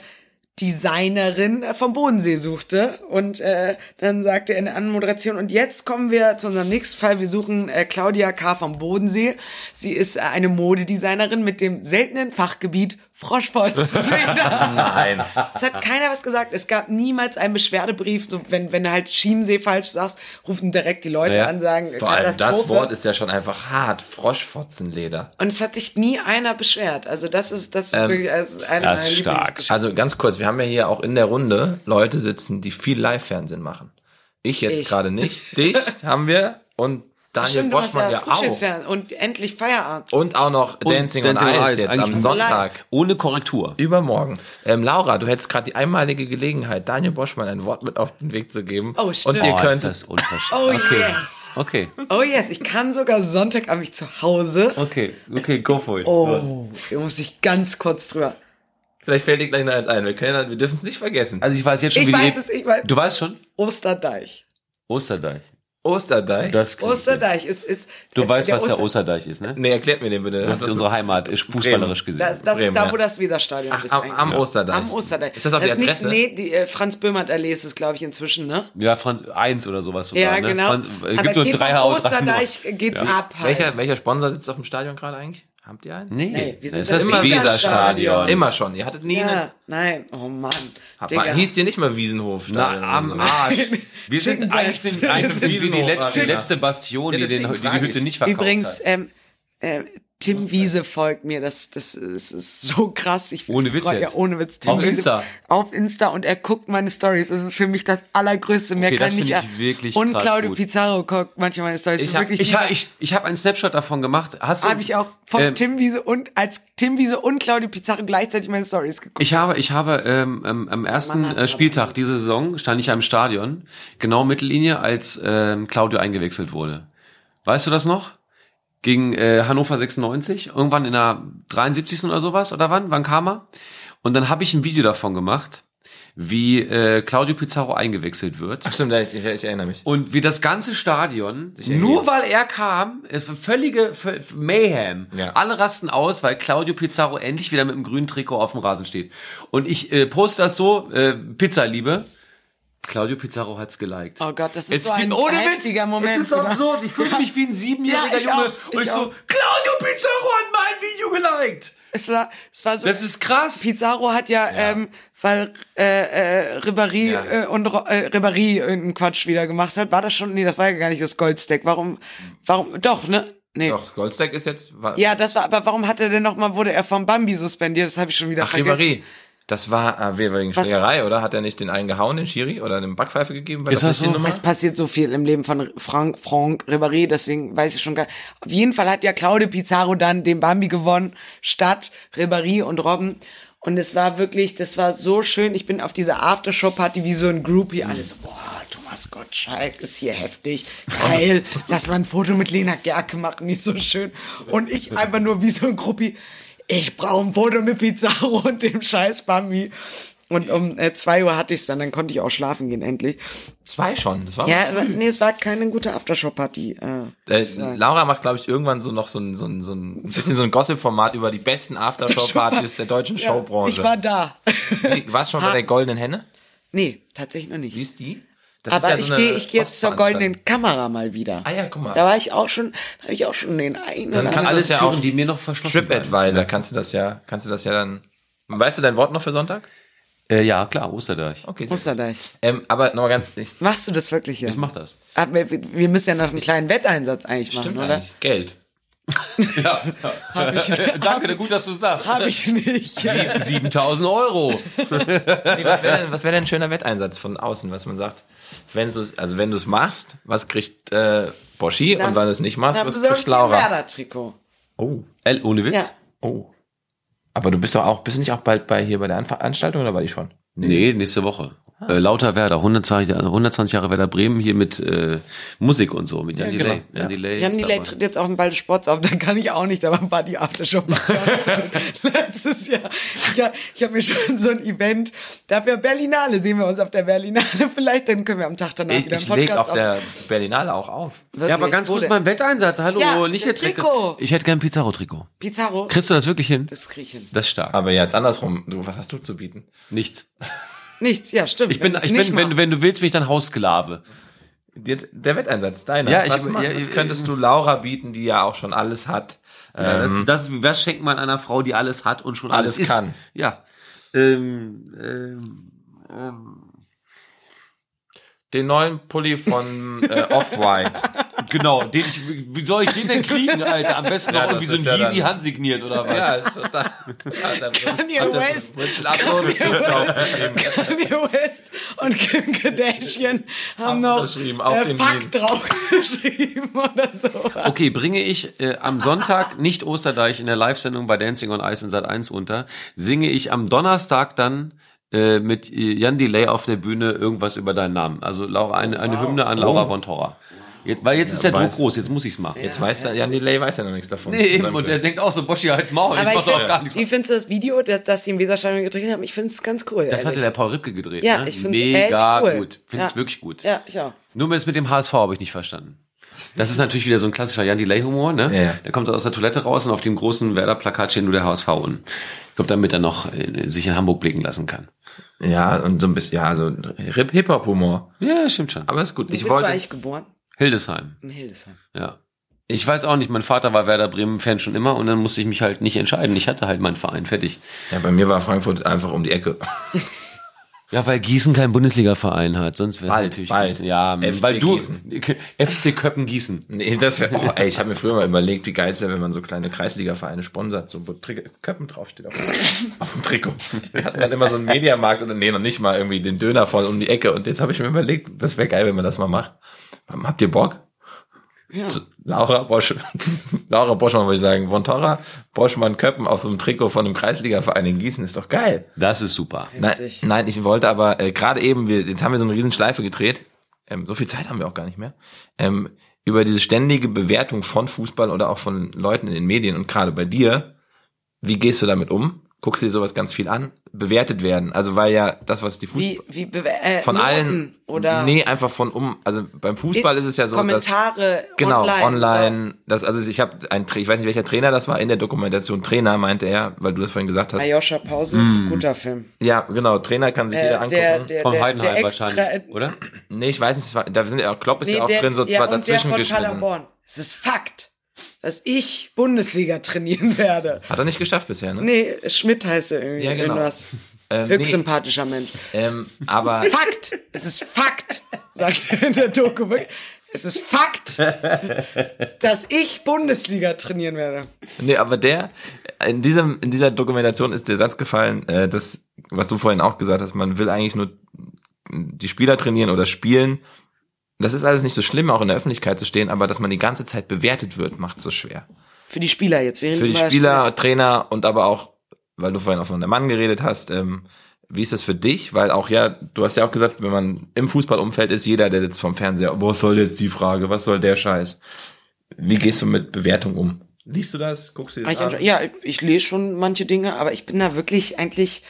Designerin vom Bodensee suchte und äh, dann sagte er in der Anmoderation und jetzt kommen wir zu unserem nächsten Fall. Wir suchen äh, Claudia K. vom Bodensee. Sie ist äh, eine Modedesignerin mit dem seltenen Fachgebiet Froschwolzenleder. nein. Es hat keiner was gesagt. Es gab niemals einen Beschwerdebrief. So, wenn, wenn du halt Chiemsee falsch sagst, rufen direkt die Leute Ja. an, sagen, Vor allem das. Wort ist ja schon einfach hart. Froschfotzenleder. Und es hat sich nie einer beschwert. Also das ist, das ist wirklich also eine das meiner ist stark. Also ganz kurz, wir haben ja hier auch in der Runde Leute sitzen, die viel Live-Fernsehen machen. Ich jetzt gerade nicht. Dich haben wir und Daniel Stimmt, du hast Boschmann ja, ja, auch. Und endlich Feierabend. Und auch noch Dancing, on Ice jetzt eigentlich am Sonntag. Ohne Korrektur. Übermorgen. Ähm, Laura, du hättest gerade die einmalige Gelegenheit, Daniel Boschmann ein Wort mit auf den Weg zu geben. Oh, stimmt. Und ihr Oh, ist könntet das unverschämt. Oh okay. yes. Okay, Oh yes, ich kann sogar Sonntagabend zu Hause. okay, okay, go for it. Oh, hier muss ich ganz kurz drüber. Vielleicht fällt dir gleich noch eins ein. Wir, können, wir dürfen es nicht vergessen. Also ich weiß jetzt schon, Ich wie weiß die, es, ich weiß. Du weißt schon? Osterdeich. Osterdeich. Osterdeich? Das Osterdeich ist, ist Du weißt, der was der Oster- Osterdeich ist, ne? Nee, erklärt mir den bitte. Das ist unsere Heimat, ist fußballerisch gesehen. Das, das Bremen, ist da, ja. wo das Weserstadion Ach, ist. am- am Osterdeich. Am Osterdeich. Ist das auf die nicht, Adresse? Nee, die äh, Franz-Böhmert-Allee ist es, glaube ich, inzwischen, ne? ja, Franz, eins oder sowas sogar, Ja, ne? genau. Franz, äh, Aber gibt es nur geht drei. Osterdeich geht's ab halt. welcher, welcher Sponsor sitzt auf dem Stadion gerade eigentlich? Habt ihr einen? Nee, Nee, wir sind das das ist das Weserstadion. Immer schon. Ihr hattet nie eine. Ja, nein, oh Mann. Digga. mal, hieß dir nicht mal Wiesenhof? Na, am Arsch. Wir sind eigentlich, sind, eigentlich sind wir die letzte, die letzte Bastion, Ja, die, den, die die Hütte ich. nicht verkauft Übrigens, hat. ähm, äh, Tim Wiese folgt mir, das, das, das ist so krass. Ich Ohne Witz? Ja, ohne Witz. Tim Auf Wiese, Insta? Auf Insta und er guckt meine Stories. Das ist für mich das Allergrößte. Mehr Okay, kann das nicht. finde ich wirklich und krass Claudio gut. Pizarro guckt manchmal meine Stories. Ich hab- wirklich Ich, ha- ich, ich habe einen Snapshot davon gemacht. Hast du? habe ich auch von ähm, Tim Wiese und als Tim Wiese und Claudio Pizarro gleichzeitig meine Stories geguckt. Ich habe, ich habe ähm, ähm, am ersten Mann, äh, Spieltag diese Saison stand ich am Stadion, genau Mittellinie, als ähm, Claudio eingewechselt wurde. Weißt du das noch? Gegen äh, Hannover 96, irgendwann in der 73. oder sowas, oder wann? Wann kam er? Und dann habe ich ein Video davon gemacht, wie äh, Claudio Pizarro eingewechselt wird. Ach stimmt, ich, ich, ich erinnere mich. Und wie das ganze Stadion, nur weil er kam, es war völlige Mayhem. Ja. Alle rasten aus, weil Claudio Pizarro endlich wieder mit dem grünen Trikot auf dem Rasen steht. Und ich äh, poste das so, äh, Pizzaliebe. Claudio Pizarro hat's geliked. Oh Gott, das ist Es so ein ohne heftiger Witz. Moment. Es ist absurd. Ich fühle mich wie ein siebenjähriger Ja, Junge. auch, und ich ich so, auch. Claudio Pizarro hat mein Video geliked. Es war, es war so. Das ist krass. Pizarro hat ja, ähm, weil äh, äh, Ribéry Ja. äh, und äh, Ribéry irgendeinen Quatsch wieder gemacht hat, war das schon? Nee, das war ja gar nicht das Goldstack. Warum? Warum? Doch, ne? Nee. Doch, Goldstack ist jetzt. War, Ja, das war. Aber warum hat er denn noch mal? Wurde er vom Bambi suspendiert? Das habe ich schon wieder Ach, vergessen. Ribéry. Das war äh, wegen Was- Schlägerei, oder? Hat er nicht den einen gehauen, den Schiri, oder eine Backpfeife gegeben? War Ist das nicht die so? Es passiert so viel im Leben von Frank, Franck Ribéry, deswegen weiß ich schon gar Auf jeden Fall hat ja Claudio Pizarro dann den Bambi gewonnen, statt Ribéry und Robben. Und es war wirklich, das war so schön. Ich bin auf dieser Aftershow-Party wie so ein Groupie. Alles, so, boah, Thomas Gottschalk ist hier heftig. Geil. Lass mal ein Foto mit Lena Gerke machen, nicht so schön. Und ich einfach nur wie so ein Groupie. Ich brauche ein Foto mit Pizarro und dem scheiß Bambi. Und um äh, zwei Uhr hatte ich's dann, dann konnte ich auch schlafen gehen, endlich. Zwei schon. Das war Ja, aber, nee, es war keine gute Aftershow-Party. Äh, Äh, ich. Laura macht, glaube ich, irgendwann so noch so ein, so ein, so ein bisschen so ein Gossip-Format über die besten Aftershow-Partys der deutschen Ja, Showbranche. Ich war da. Warst du schon bei der Goldenen Henne? nee, tatsächlich noch nicht. Wie ist die? Das aber ist ja ich so eine gehe ich geh jetzt zur goldenen Kamera mal wieder. Ah ja, guck mal. Da war ich auch schon, da habe ich auch schon den einen. Das oder kann anderen- alles ja Türen, auch die mir noch verschlossen bleiben. TripAdvisor, kannst du das ja, kannst du das ja dann. Weißt du dein Wort noch für Sonntag? Äh, ja, klar, Osterdeich. Okay, sehr Osterdeich. ähm, aber nochmal ganz, ich, Machst du das wirklich hier? Ich mach das. Aber wir, wir müssen ja noch einen kleinen Wetteinsatz eigentlich machen, stimmt oder? eigentlich. Geld. Ja. Hab ich, Danke, gut, dass du sagst. hab ich nicht. 7000 Euro. Nee, was wäre denn, was wär denn ein schöner Wetteinsatz von außen, was man sagt? Wenn du also wenn du es machst, was kriegt äh, Boschi und wenn du es nicht machst, Dann was kriegt ich dir ein Laura? Werder-Trikot. Oh, L, ohne Witz? Ja. oh. Aber du bist doch auch, bist du nicht auch bald bei hier bei der Anfa- Veranstaltung oder war die schon? Nee, nächste Woche. Äh, Lauter Werder, 120, Jahre- 120 Jahre Werder Bremen hier mit äh, Musik und so, mit Jan Ja, Delay. genau, Jan ja. Delay Jan Delay dabei. tritt jetzt auf dem Ball des Sports auf, da kann ich auch nicht, aber war die Aftershow letztes Jahr. Ich, hab- ich habe mir schon so ein Event, dafür Berlinale sehen wir uns auf der Berlinale vielleicht, dann können wir am Tag danach Ich, wieder einen ich leg Podcast auf der Berlinale auch auf. Wirklich? Ja, aber ganz Wo kurz denn? mein Wetteinsatz. Hallo, Ja, nicht jetzt. Trikot. Ich hätte gern ein Pizarro-Trikot. Pizarro, Kriegst du das wirklich hin? das krieg ich hin. Das ist stark. Aber jetzt andersrum, du, was hast du zu bieten? Nichts. Nichts, ja, stimmt. Ich bin, ich bin, wenn, wenn du willst, bin ich dann Haussklave. Der, der Wetteinsatz, deiner. Ja, ich- was, ja, was könntest du Laura bieten, die ja auch schon alles hat? Das, das, was schenkt man einer Frau, die alles hat und schon alles, Alles ist? kann. Ja. Ähm, ähm, ähm, Den neuen Pulli von äh, Off-White. genau, den ich, wie soll ich den denn kriegen, Alter? Am besten Ja, noch irgendwie so ein ja Yeezy dann- handsigniert oder was? ja, ist total. Kanye West. Gift aufgeschrieben. Kanye West und Kim Kardashian haben noch äh, den Fuck draufgeschrieben oder so. Okay, bringe ich äh, am Sonntag nicht Osterdeich in der Live-Sendung bei Dancing on Ice in Sat 1 unter, singe ich am Donnerstag dann äh, mit äh, Jan Delay auf der Bühne irgendwas über deinen Namen. Also Laura, eine, eine Hymne an Laura von Torra. Jetzt, weil jetzt ist der weiß. Druck groß, jetzt muss ich's machen. Jetzt weiß der, Jan Delay weiß ja noch nichts davon. Nee, eben, und der denkt auch so, Boschi, halt's Maul, ich Aber mach ich doch find, gar nichts. wie findest du das Video, das, das sie im Weserstadion gedreht haben? Ich finde es ganz cool. Das hatte ehrlich. der Paul Ripke gedreht. Ja, ne? ich find's Mega echt cool. gut. Finde Ja. ich wirklich gut. Ja, ich auch. Nur das mit dem HSV habe ich nicht verstanden. Das ist natürlich wieder so ein klassischer Jan Delay-Humor, ne? Ja, ja. Der kommt aus der Toilette raus und auf dem großen Werder-Plakat steht nur der HSV unten. Ich glaube, damit er noch äh, sich in Hamburg blicken lassen kann. Ja, und so ein bisschen, ja, so Hip- Hip-Hop-Humor. Ja, stimmt schon. Aber ist gut. Wo Ich bist du wollte, eigentlich geboren? Hildesheim, In Hildesheim. ja. Ich weiß auch nicht, mein Vater war Werder Bremen-Fan schon immer und dann musste ich mich halt nicht entscheiden. Ich hatte halt meinen Verein fertig. ja, bei mir war Frankfurt einfach um die Ecke. Ja, weil Gießen keinen Bundesliga-Verein hat, sonst wäre es natürlich bald. Gießen. Ja, FC weil du Gießen. FC Köppen Gießen. Nee, das wäre, oh, ey, ich habe mir früher mal überlegt, wie geil es wäre, wenn man so kleine Kreisliga-Vereine sponsert, so wo Tri Köppen draufsteht auf, dem- auf dem Trikot. Wir hatten dann immer so einen Mediamarkt oder nee, noch nicht mal irgendwie den Döner voll um die Ecke und jetzt habe ich mir überlegt, das wäre geil, wenn man das mal macht. Habt ihr Bock? Ja. Laura Bosch, Laura Boschmann würde ich sagen, Von Torra, Boschmann Köppen auf so einem Trikot von einem Kreisliga-Verein in Gießen ist doch geil. Das ist super. Nein, nein, ich wollte aber äh, gerade eben, wir, jetzt haben wir so eine riesen Schleife gedreht. Ähm, so viel Zeit haben wir auch gar nicht mehr. Ähm, über diese ständige Bewertung von Fußball oder auch von Leuten in den Medien und gerade bei dir. Wie gehst du damit um? Guckst du dir sowas ganz viel an? Bewertet werden. Also weil ja das, was die Fußball Wie, wie äh, von Noten allen oder nee einfach von um also beim Fußball ist es ja so Kommentare dass, genau online, online, das also ich habe ein ich weiß nicht welcher Trainer das war in der Dokumentation Trainer meinte er weil du das vorhin gesagt hast Ayosha Pause, guter Film. ja genau Trainer kann sich Äh, jeder angucken der, der, Vom der, Heidenheim der extra, wahrscheinlich, oder? Nee, ich weiß nicht, da sind ja auch, Klopp ist Nee, ja auch der, drin, so ja, zwar und der dazwischen von geschnitten. Paderborn. Es ist Fakt, dass ich Bundesliga trainieren werde. Hat er nicht geschafft bisher, ne? Nee, Schmidt heißt er irgendwie. Ja, genau. Irgendwas. Ähm, Höchst nee. sympathischer Mensch. Ähm, aber Fakt! Es ist Fakt, sagt er in der Doku. Es ist Fakt, dass ich Bundesliga trainieren werde. nee, aber der in diesem in dieser Dokumentation ist der Satz gefallen, äh, das was du vorhin auch gesagt hast, man will eigentlich nur die Spieler trainieren oder spielen. Das ist alles nicht so schlimm, auch in der Öffentlichkeit zu stehen, aber dass man die ganze Zeit bewertet wird, macht es so schwer. Für die Spieler jetzt. während Für die mal Spieler, Trainer und aber auch, weil du vorhin auch von der Mann geredet hast, ähm, wie ist das für dich? Weil auch ja, du hast ja auch gesagt, wenn man im Fußballumfeld ist, jeder, der sitzt vorm Fernseher, was soll jetzt die Frage, was soll der Scheiß? Wie gehst du mit Bewertung um? Liest du das? Guckst du dir Ich das entsche- an? ja, ich, ich lese schon manche Dinge, aber ich bin da wirklich eigentlich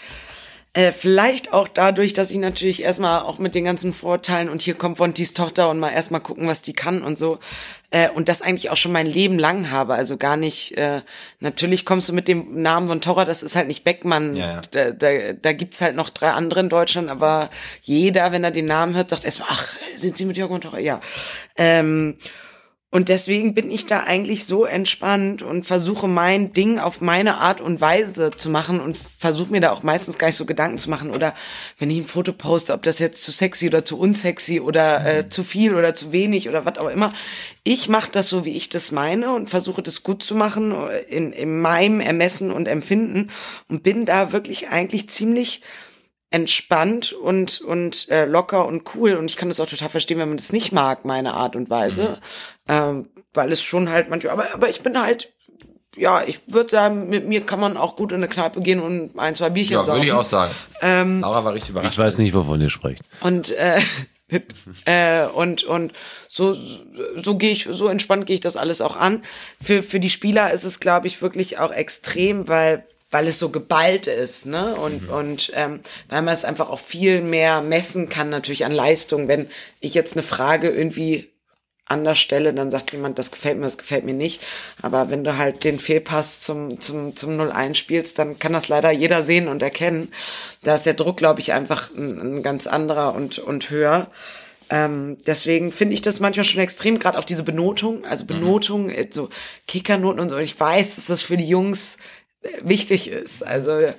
äh, vielleicht auch dadurch, dass ich natürlich erstmal auch mit den ganzen Vorurteilen und hier kommt Wontis Tochter und mal erstmal gucken, was die kann und so äh, und das eigentlich auch schon mein Leben lang habe, also gar nicht äh, natürlich kommst du mit dem Namen von Torra, das ist halt nicht Beckmann, Ja, ja. da, da, da gibt's halt noch drei andere in Deutschland, aber jeder, wenn er den Namen hört, sagt erstmal, ach, sind Sie mit Jörg und Torra? Ja. Ähm, und deswegen bin ich da eigentlich so entspannt und versuche mein Ding auf meine Art und Weise zu machen und versuche mir da auch meistens gar nicht so Gedanken zu machen. Oder wenn ich ein Foto poste, ob das jetzt zu sexy oder zu unsexy oder äh, zu viel oder zu wenig oder was auch immer. Ich mache das so, wie ich das meine und versuche das gut zu machen äh, in, in meinem Ermessen und Empfinden und bin da wirklich eigentlich ziemlich entspannt und und äh, locker und cool und ich kann das auch total verstehen, wenn man das nicht mag, meine Art und Weise, ähm, weil es schon halt manchmal, aber aber ich bin halt ja, ich würde sagen, mit mir kann man auch gut in eine Kneipe gehen und ein, zwei Bierchen Ja, saufen. würde ich auch sagen. Ähm, Laura war richtig überrascht. Ich weiß nicht, wovon ihr sprecht. Und äh, äh, und und so so gehe ich so entspannt gehe ich das alles auch an. Für für die Spieler ist es glaube ich wirklich auch extrem, weil weil es so geballt ist, ne? Und und ähm, weil man es einfach auch viel mehr messen kann natürlich an Leistung. Wenn ich jetzt eine Frage irgendwie anders stelle, dann sagt jemand, das gefällt mir, das gefällt mir nicht. Aber wenn du halt den Fehlpass zum, zum, zum 0-1 spielst, dann kann das leider jeder sehen und erkennen. Da ist der Druck, glaube ich, einfach ein, ein ganz anderer und, und höher. Ähm, deswegen finde ich das manchmal schon extrem, gerade auch diese Benotung, also Benotung, äh, so Kickernoten und so. Und ich weiß, dass das für die Jungs wichtig ist. Also äh,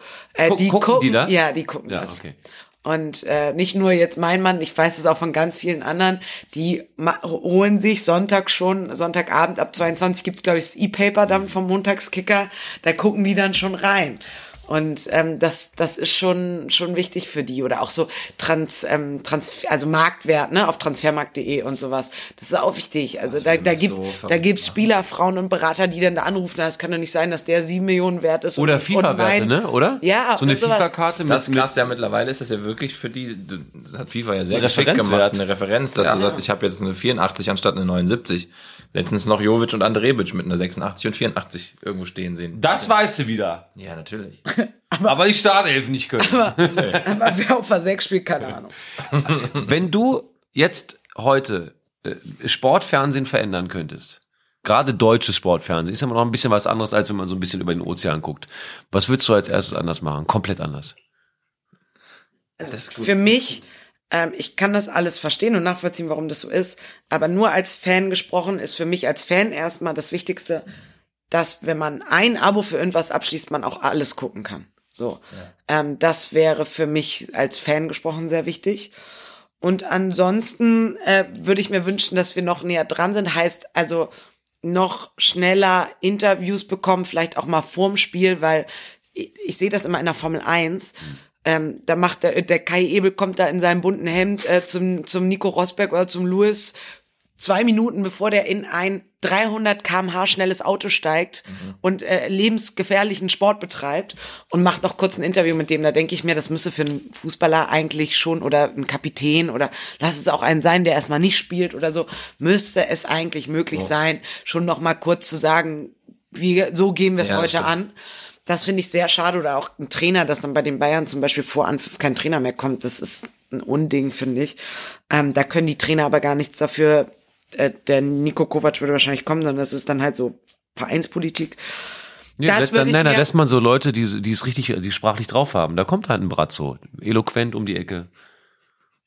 Guck- die gucken die das? Ja, die gucken Ja, das. okay. Und äh, nicht nur jetzt mein Mann, ich weiß es auch von ganz vielen anderen, die ma- holen sich Sonntag schon, Sonntagabend ab 22 gibt's glaube ich, das E-Paper dann vom Montagskicker, da gucken die dann schon rein. Und ähm, das, das ist schon, schon wichtig für die. Oder auch so Trans, ähm, Trans also Marktwert, ne, auf transfermarkt.de und sowas. Das ist auch wichtig. Also da, da gibt's, so da gibt's Spieler, Frauen und Berater, die dann da anrufen. Das kann doch nicht sein, dass der sieben Millionen wert ist. Oder FIFA-Werte, ne? Oder? Ja, So eine. FIFA-Karte Das mit, krass ja mittlerweile ist das ja wirklich für die, das hat FIFA ja sehr geschickt gemacht, eine Referenz, dass du sagst, ich habe jetzt eine 84 anstatt eine 79. Letztens noch Jovic und Andre Rebic mit einer 86 und 84 irgendwo stehen sehen. Das weißt du wieder. Ja, natürlich. Aber die Startelf nicht können. Aber wer auf der 6 spielt, keine Ahnung. Wenn du jetzt heute äh, Sportfernsehen verändern könntest, gerade deutsches Sportfernsehen, ist immer noch ein bisschen was anderes, als wenn man so ein bisschen über den Ozean guckt. Was würdest du als erstes anders machen? Komplett anders. Also Das ist gut, für das ist mich, ähm, ich kann das alles verstehen und nachvollziehen, warum das so ist. Aber nur als Fan gesprochen ist für mich als Fan erstmal das Wichtigste, dass wenn man ein Abo für irgendwas abschließt, man auch alles gucken kann. So, ähm, das wäre für mich als Fan gesprochen sehr wichtig. Und ansonsten äh, würde ich mir wünschen, dass wir noch näher dran sind. Heißt also noch schneller Interviews bekommen, vielleicht auch mal vorm Spiel, weil ich, ich sehe das immer in der Formel 1. Ähm, da macht der, der Kai Ebel kommt da in seinem bunten Hemd äh, zum, zum Nico Rosberg oder zum Lewis zwei Minuten bevor der in ein 300 kmh schnelles Auto steigt und äh, lebensgefährlichen Sport betreibt und macht noch kurz ein Interview mit dem. Da denke ich mir, das müsste für einen Fußballer eigentlich schon oder ein Kapitän oder lass es auch einen sein, der erstmal nicht spielt oder so, müsste es eigentlich möglich sein, schon noch mal kurz zu sagen, wie, so gehen wir es Ja, heute stimmt. an. Das finde ich sehr schade oder auch ein Trainer, dass dann bei den Bayern zum Beispiel vor Anpfiff kein Trainer mehr kommt. Das ist ein Unding, finde ich. Ähm, da können die Trainer aber gar nichts dafür. Äh, der Nico Kovac würde wahrscheinlich kommen, sondern das ist dann halt so Vereinspolitik. Nee, Das ich nein, da lässt man so Leute, die, die es richtig, die sprachlich drauf haben. Da kommt halt ein Brazzo, eloquent um die Ecke.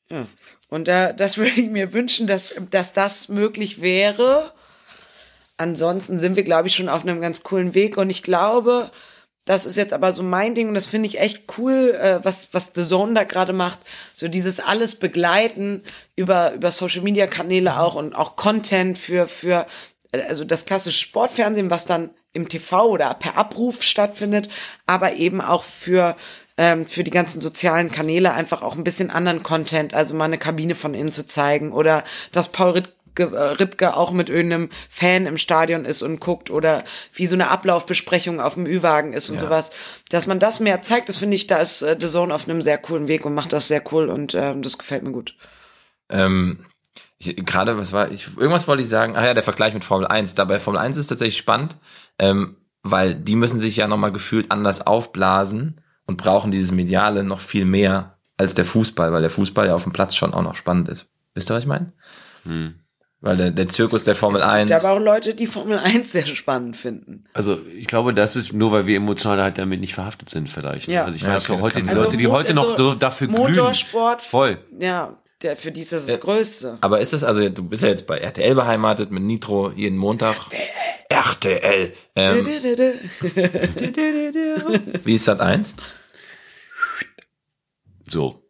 Ja. Und da, das würde ich mir wünschen, dass, dass das möglich wäre. Ansonsten sind wir, glaube ich, schon auf einem ganz coolen Weg. Und ich glaube, das ist jetzt aber so mein Ding und das finde ich echt cool, äh, was, was The Zone da gerade macht. So dieses alles begleiten über, über Social Media Kanäle auch und auch Content für, für, also das klassische Sportfernsehen, was dann im TV oder per Abruf stattfindet, aber eben auch für, ähm, für die ganzen sozialen Kanäle einfach auch ein bisschen anderen Content, also mal eine Kabine von innen zu zeigen oder dass Paul Ritt Ripke auch mit irgendeinem Fan im Stadion ist und guckt oder wie so eine Ablaufbesprechung auf dem Ü-Wagen ist und sowas. Dass man das mehr zeigt, das finde ich, da ist äh, The Zone auf einem sehr coolen Weg und macht das sehr cool und ähm, das gefällt mir gut. Ähm, gerade, was war, ich, irgendwas wollte ich sagen, ah ja, der Vergleich mit Formel 1. Dabei Formel 1 ist tatsächlich spannend, ähm, weil die müssen sich ja nochmal gefühlt anders aufblasen und brauchen dieses Mediale noch viel mehr als der Fußball, weil der Fußball ja auf dem Platz schon auch noch spannend ist. Wisst ihr, was ich meine? Weil der, der Zirkus der Formel es 1. gibt aber auch Leute, die Formel 1 sehr spannend finden. Also ich glaube, das ist nur, weil wir emotional halt damit nicht verhaftet sind vielleicht. ne? Ja. Also ich Ja, weiß okay, heute, die sein. Leute, die heute noch also so dafür glühen. Motorsport, Voll. ja, der, für die ist das das Größte. Aber ist es, also du bist ja jetzt bei RTL beheimatet mit Nitro jeden Montag. RTL. Ähm, wie ist das eins? So.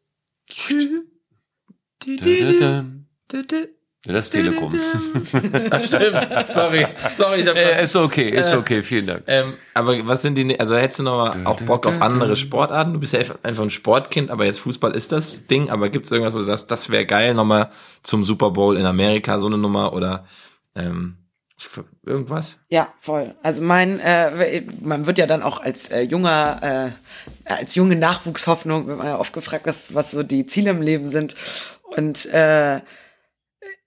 Ja, das ist Telekom. Sorry, sorry, ich hab äh, ist okay, ist okay, vielen Dank. Ähm, aber was sind die, also hättest du noch mal auch Bock auf andere Sportarten? Du bist ja einfach ein Sportkind, aber jetzt Fußball ist das Ding, aber gibt's irgendwas, wo du sagst, das wäre geil, nochmal zum Super Bowl in Amerika, so eine Nummer oder ähm, irgendwas? Ja, voll. Also mein, äh, man wird ja dann auch als äh, junger, äh, als junge Nachwuchshoffnung, wird man ja oft gefragt, was, was so die Ziele im Leben sind. Und äh,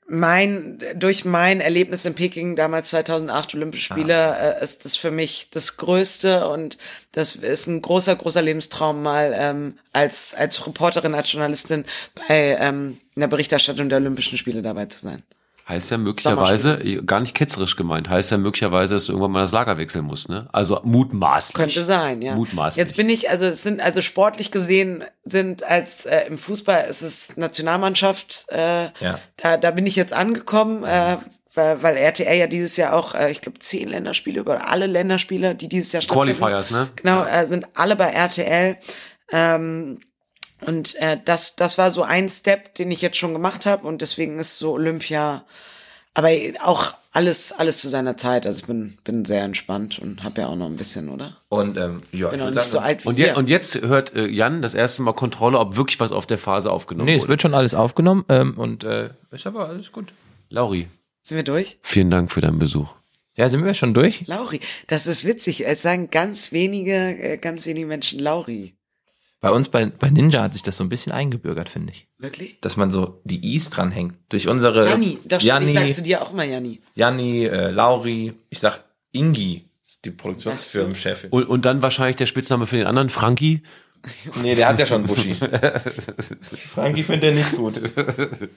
mein, durch mein Erlebnis in Peking, damals 2008 Olympische Spiele, äh, ist das für mich das Größte und das ist ein großer, großer Lebenstraum, mal ähm, als, als Reporterin, als Journalistin bei ähm, in der Berichterstattung der Olympischen Spiele dabei zu sein. Heißt ja möglicherweise, gar nicht ketzerisch gemeint, heißt ja möglicherweise, dass du irgendwann mal das Lager wechseln musst, ne? Also mutmaßlich. Könnte sein, ja. Mutmaßlich. Jetzt bin ich, also es sind, also sportlich gesehen sind als äh, im Fußball ist es Nationalmannschaft, äh, Ja. da, da bin ich jetzt angekommen, äh, weil, weil RTL ja dieses Jahr auch, äh, ich glaube, zehn Länderspiele oder alle Länderspiele, die dieses Jahr stattfinden. Qualifiers, ne? Genau, äh, sind alle bei RTL. Ähm, und äh, das, das war so ein Step, den ich jetzt schon gemacht habe und deswegen ist so Olympia aber auch alles, alles zu seiner Zeit. Also ich bin, bin sehr entspannt und habe ja auch noch ein bisschen, oder? Und ähm, ja, Bin würd nicht so alt wie Und, je, und jetzt hört äh, Jan das erste Mal Kontrolle, ob wirklich was auf der Phase aufgenommen Nee, es wurde. wird schon alles aufgenommen ähm, und äh, ist aber alles gut. Lauri, Sind wir durch? vielen Dank für deinen Besuch. Ja, sind wir schon durch? Lauri, das ist witzig. Es sagen ganz wenige, äh, ganz wenige Menschen Lauri. Bei uns bei, bei Ninja hat sich das so ein bisschen eingebürgert, finde ich. Wirklich? Dass man so die Is dranhängt. Durch unsere Janni, doch stimmt, ich sag zu dir auch immer Janni. Janni, äh, Lauri, ich sag Ingi, ist die Produktionsfirmenchefin. Und, und dann wahrscheinlich der Spitzname für den anderen, Frankie. Nee, der hat ja schon Buschi. Frankie findet er nicht gut.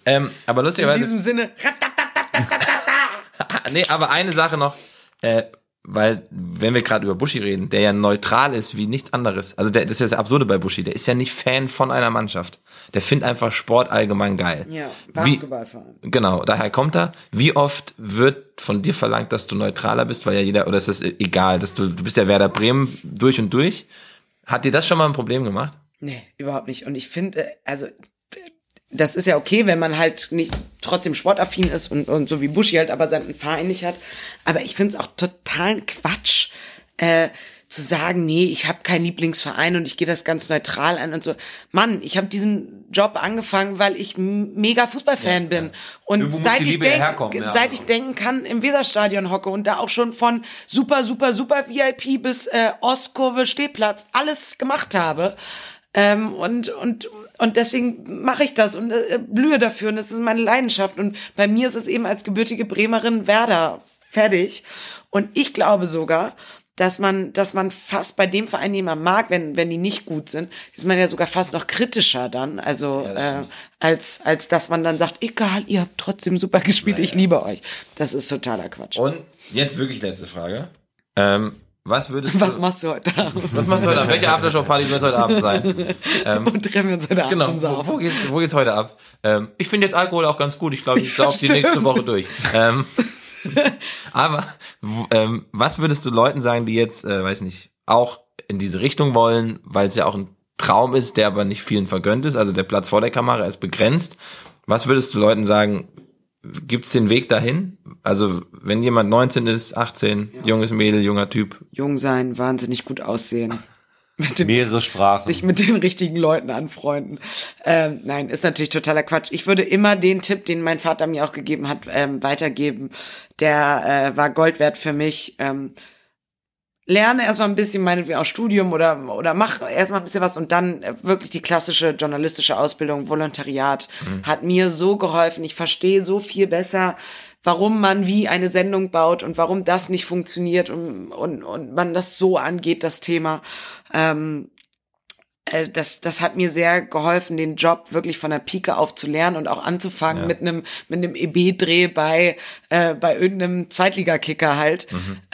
ähm, aber In lustigerweise. diesem Sinne, nee, aber eine Sache noch, äh, weil, wenn wir gerade über Buschi reden, der ja neutral ist wie nichts anderes. Also der, das ist ja das Absurde bei Buschi, der ist ja nicht Fan von einer Mannschaft. Der findet einfach Sport allgemein geil. ja, Wie, Basketballverein. genau, daher kommt er. Wie oft wird von dir verlangt, dass du neutraler bist, weil ja jeder, oder ist es egal, dass du, du bist ja Werder Bremen durch und durch. Hat dir das schon mal ein Problem gemacht? Nee, überhaupt nicht. Und ich finde, also das ist ja okay, wenn man halt nicht trotzdem sportaffin ist und, und so wie Buschi halt aber seinen Verein nicht hat. Aber ich finde es auch totalen Quatsch, äh, zu sagen, nee, ich habe keinen Lieblingsverein und ich gehe das ganz neutral an und so. Mann, ich habe diesen Job angefangen, weil ich mega Fußballfan bin. Und Irgendwo muss seit ich, ja denk, ja. seit ich denken kann, im Weserstadion hocke und da auch schon von super, super, super VIP bis äh, Ostkurve, Stehplatz alles gemacht habe. Ähm, und, und, und deswegen mache ich das und äh, blühe dafür und das ist meine Leidenschaft. Und bei mir ist es eben als gebürtige Bremerin Werder fertig. Und ich glaube sogar, dass man, dass man fast bei dem Verein, den man mag, wenn, wenn die nicht gut sind, ist man ja sogar fast noch kritischer dann. Also äh, als, als dass man dann sagt, egal, ihr habt trotzdem super gespielt, ich liebe euch. Das ist totaler Quatsch. Und jetzt wirklich letzte Frage. Ähm, was würdest Was du, machst du heute Abend? was machst du heute Abend? Welche Aftershow-Party wird heute Abend sein? Wo treffen wir uns heute Abend Genau, zum wo, Saufen? wo, geht's, wo geht's heute ab? Ähm, ich finde jetzt Alkohol auch ganz gut. Ich glaube, ich saug die stimmt. nächste Woche durch. Ähm, aber ähm, was würdest du Leuten sagen, die jetzt, äh, weiß nicht, auch in diese Richtung wollen, weil es ja auch ein Traum ist, der aber nicht vielen vergönnt ist, also der Platz vor der Kamera ist begrenzt. Was würdest du Leuten sagen, gibt's den Weg dahin? Also, wenn jemand 19 ist, 18, junges Mädel, junger Typ, Jung sein, wahnsinnig gut aussehen. Mit den Mehrere Sprachen. sich mit den richtigen Leuten anfreunden. Ähm, nein, ist natürlich totaler Quatsch. Ich würde immer den Tipp, den mein Vater mir auch gegeben hat, ähm, weitergeben. Der äh, war Gold wert für mich. Ähm, lerne erstmal ein bisschen meinetwegen auch Studium oder oder mach erstmal ein bisschen was und dann äh, wirklich die klassische journalistische Ausbildung, Volontariat hat mir so geholfen. Ich verstehe so viel besser, warum man wie eine Sendung baut und warum das nicht funktioniert und und, und man das so angeht, das Thema. Ähm, äh, das, das hat mir sehr geholfen, den Job wirklich von der Pike auf zu lernen und auch anzufangen mit einem mit einem EB-Dreh bei äh, bei irgendeinem Zweitligakicker halt.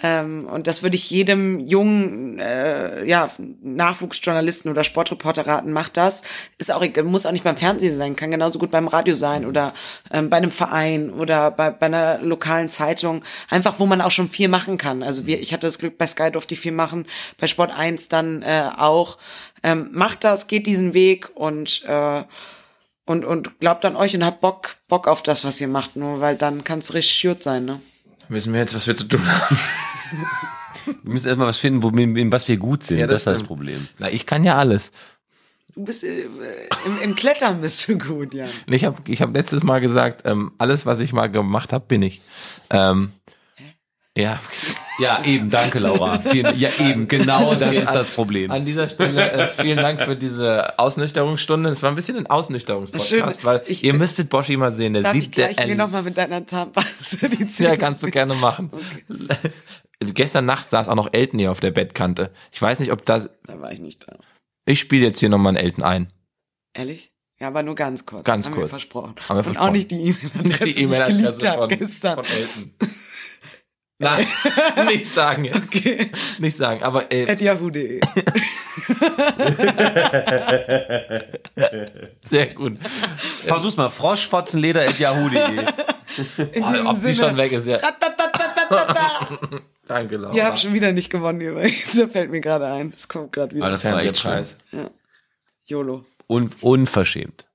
Ähm, und das würde ich jedem jungen äh, ja Nachwuchsjournalisten oder Sportreporter raten. Macht das. Ist auch muss auch nicht beim Fernsehen sein, kann genauso gut beim Radio sein oder ähm, bei einem Verein oder bei, bei einer lokalen Zeitung. Einfach, wo man auch schon viel machen kann. Also wir, ich hatte das Glück, bei Sky durfte ich viel machen, bei Sport 1 dann äh, auch. Ähm, macht das, geht diesen Weg und äh, und und glaubt an euch und habt Bock Bock auf das, was ihr macht, nur weil dann kann es richtig gut sein, ne? wissen wir jetzt, was wir zu tun haben. Wir müssen erstmal was finden, wo, in, in was wir gut sind. Ja, das, das ist das. Problem. Na, ich kann ja alles. Du bist äh, im, im Klettern bist du gut, ja. Ich habe ich hab letztes Mal gesagt, ähm, alles, was ich mal gemacht habe, bin ich. Ähm, ja. Ja, eben, danke, Laura. Vielen, ja, eben, genau das ist das Problem. An dieser Stelle äh, vielen Dank für diese Ausnüchterungsstunde. Es war ein bisschen ein Ausnüchterungspodcast, weil Ich- ihr müsstet Boschi mal sehen. Der Darf ich sieht der gleich mir nochmal mit deiner Zahnpasta die Zähne Ja, kannst du gerne machen. Gestern Nacht saß auch noch Elton hier auf der Bettkante. Ich weiß nicht, ob das. Da war ich nicht da. Ich spiele jetzt hier nochmal einen Elton ein. Ehrlich? Ja, aber nur ganz kurz. Ganz Haben kurz. Wir versprochen. Haben wir Und versprochen. auch nicht die E-Mail-Adresse, die die ich E-Mail-Adresse habe von, gestern. von Elton. Nein, nicht sagen jetzt. Okay. Nicht sagen, aber äh, At yahoo.de. sehr gut. Versuch's mal. Froschfotzenleder.yahoo.de. In Oh, diesem ob die Sinne. schon weg ist, ja. Danke, Laura. Ihr habt schon wieder nicht gewonnen übrigens. Das fällt mir gerade ein. Das kommt gerade wieder. Aber das war echt schön. Fernsehpreis. YOLO. Un unverschämt.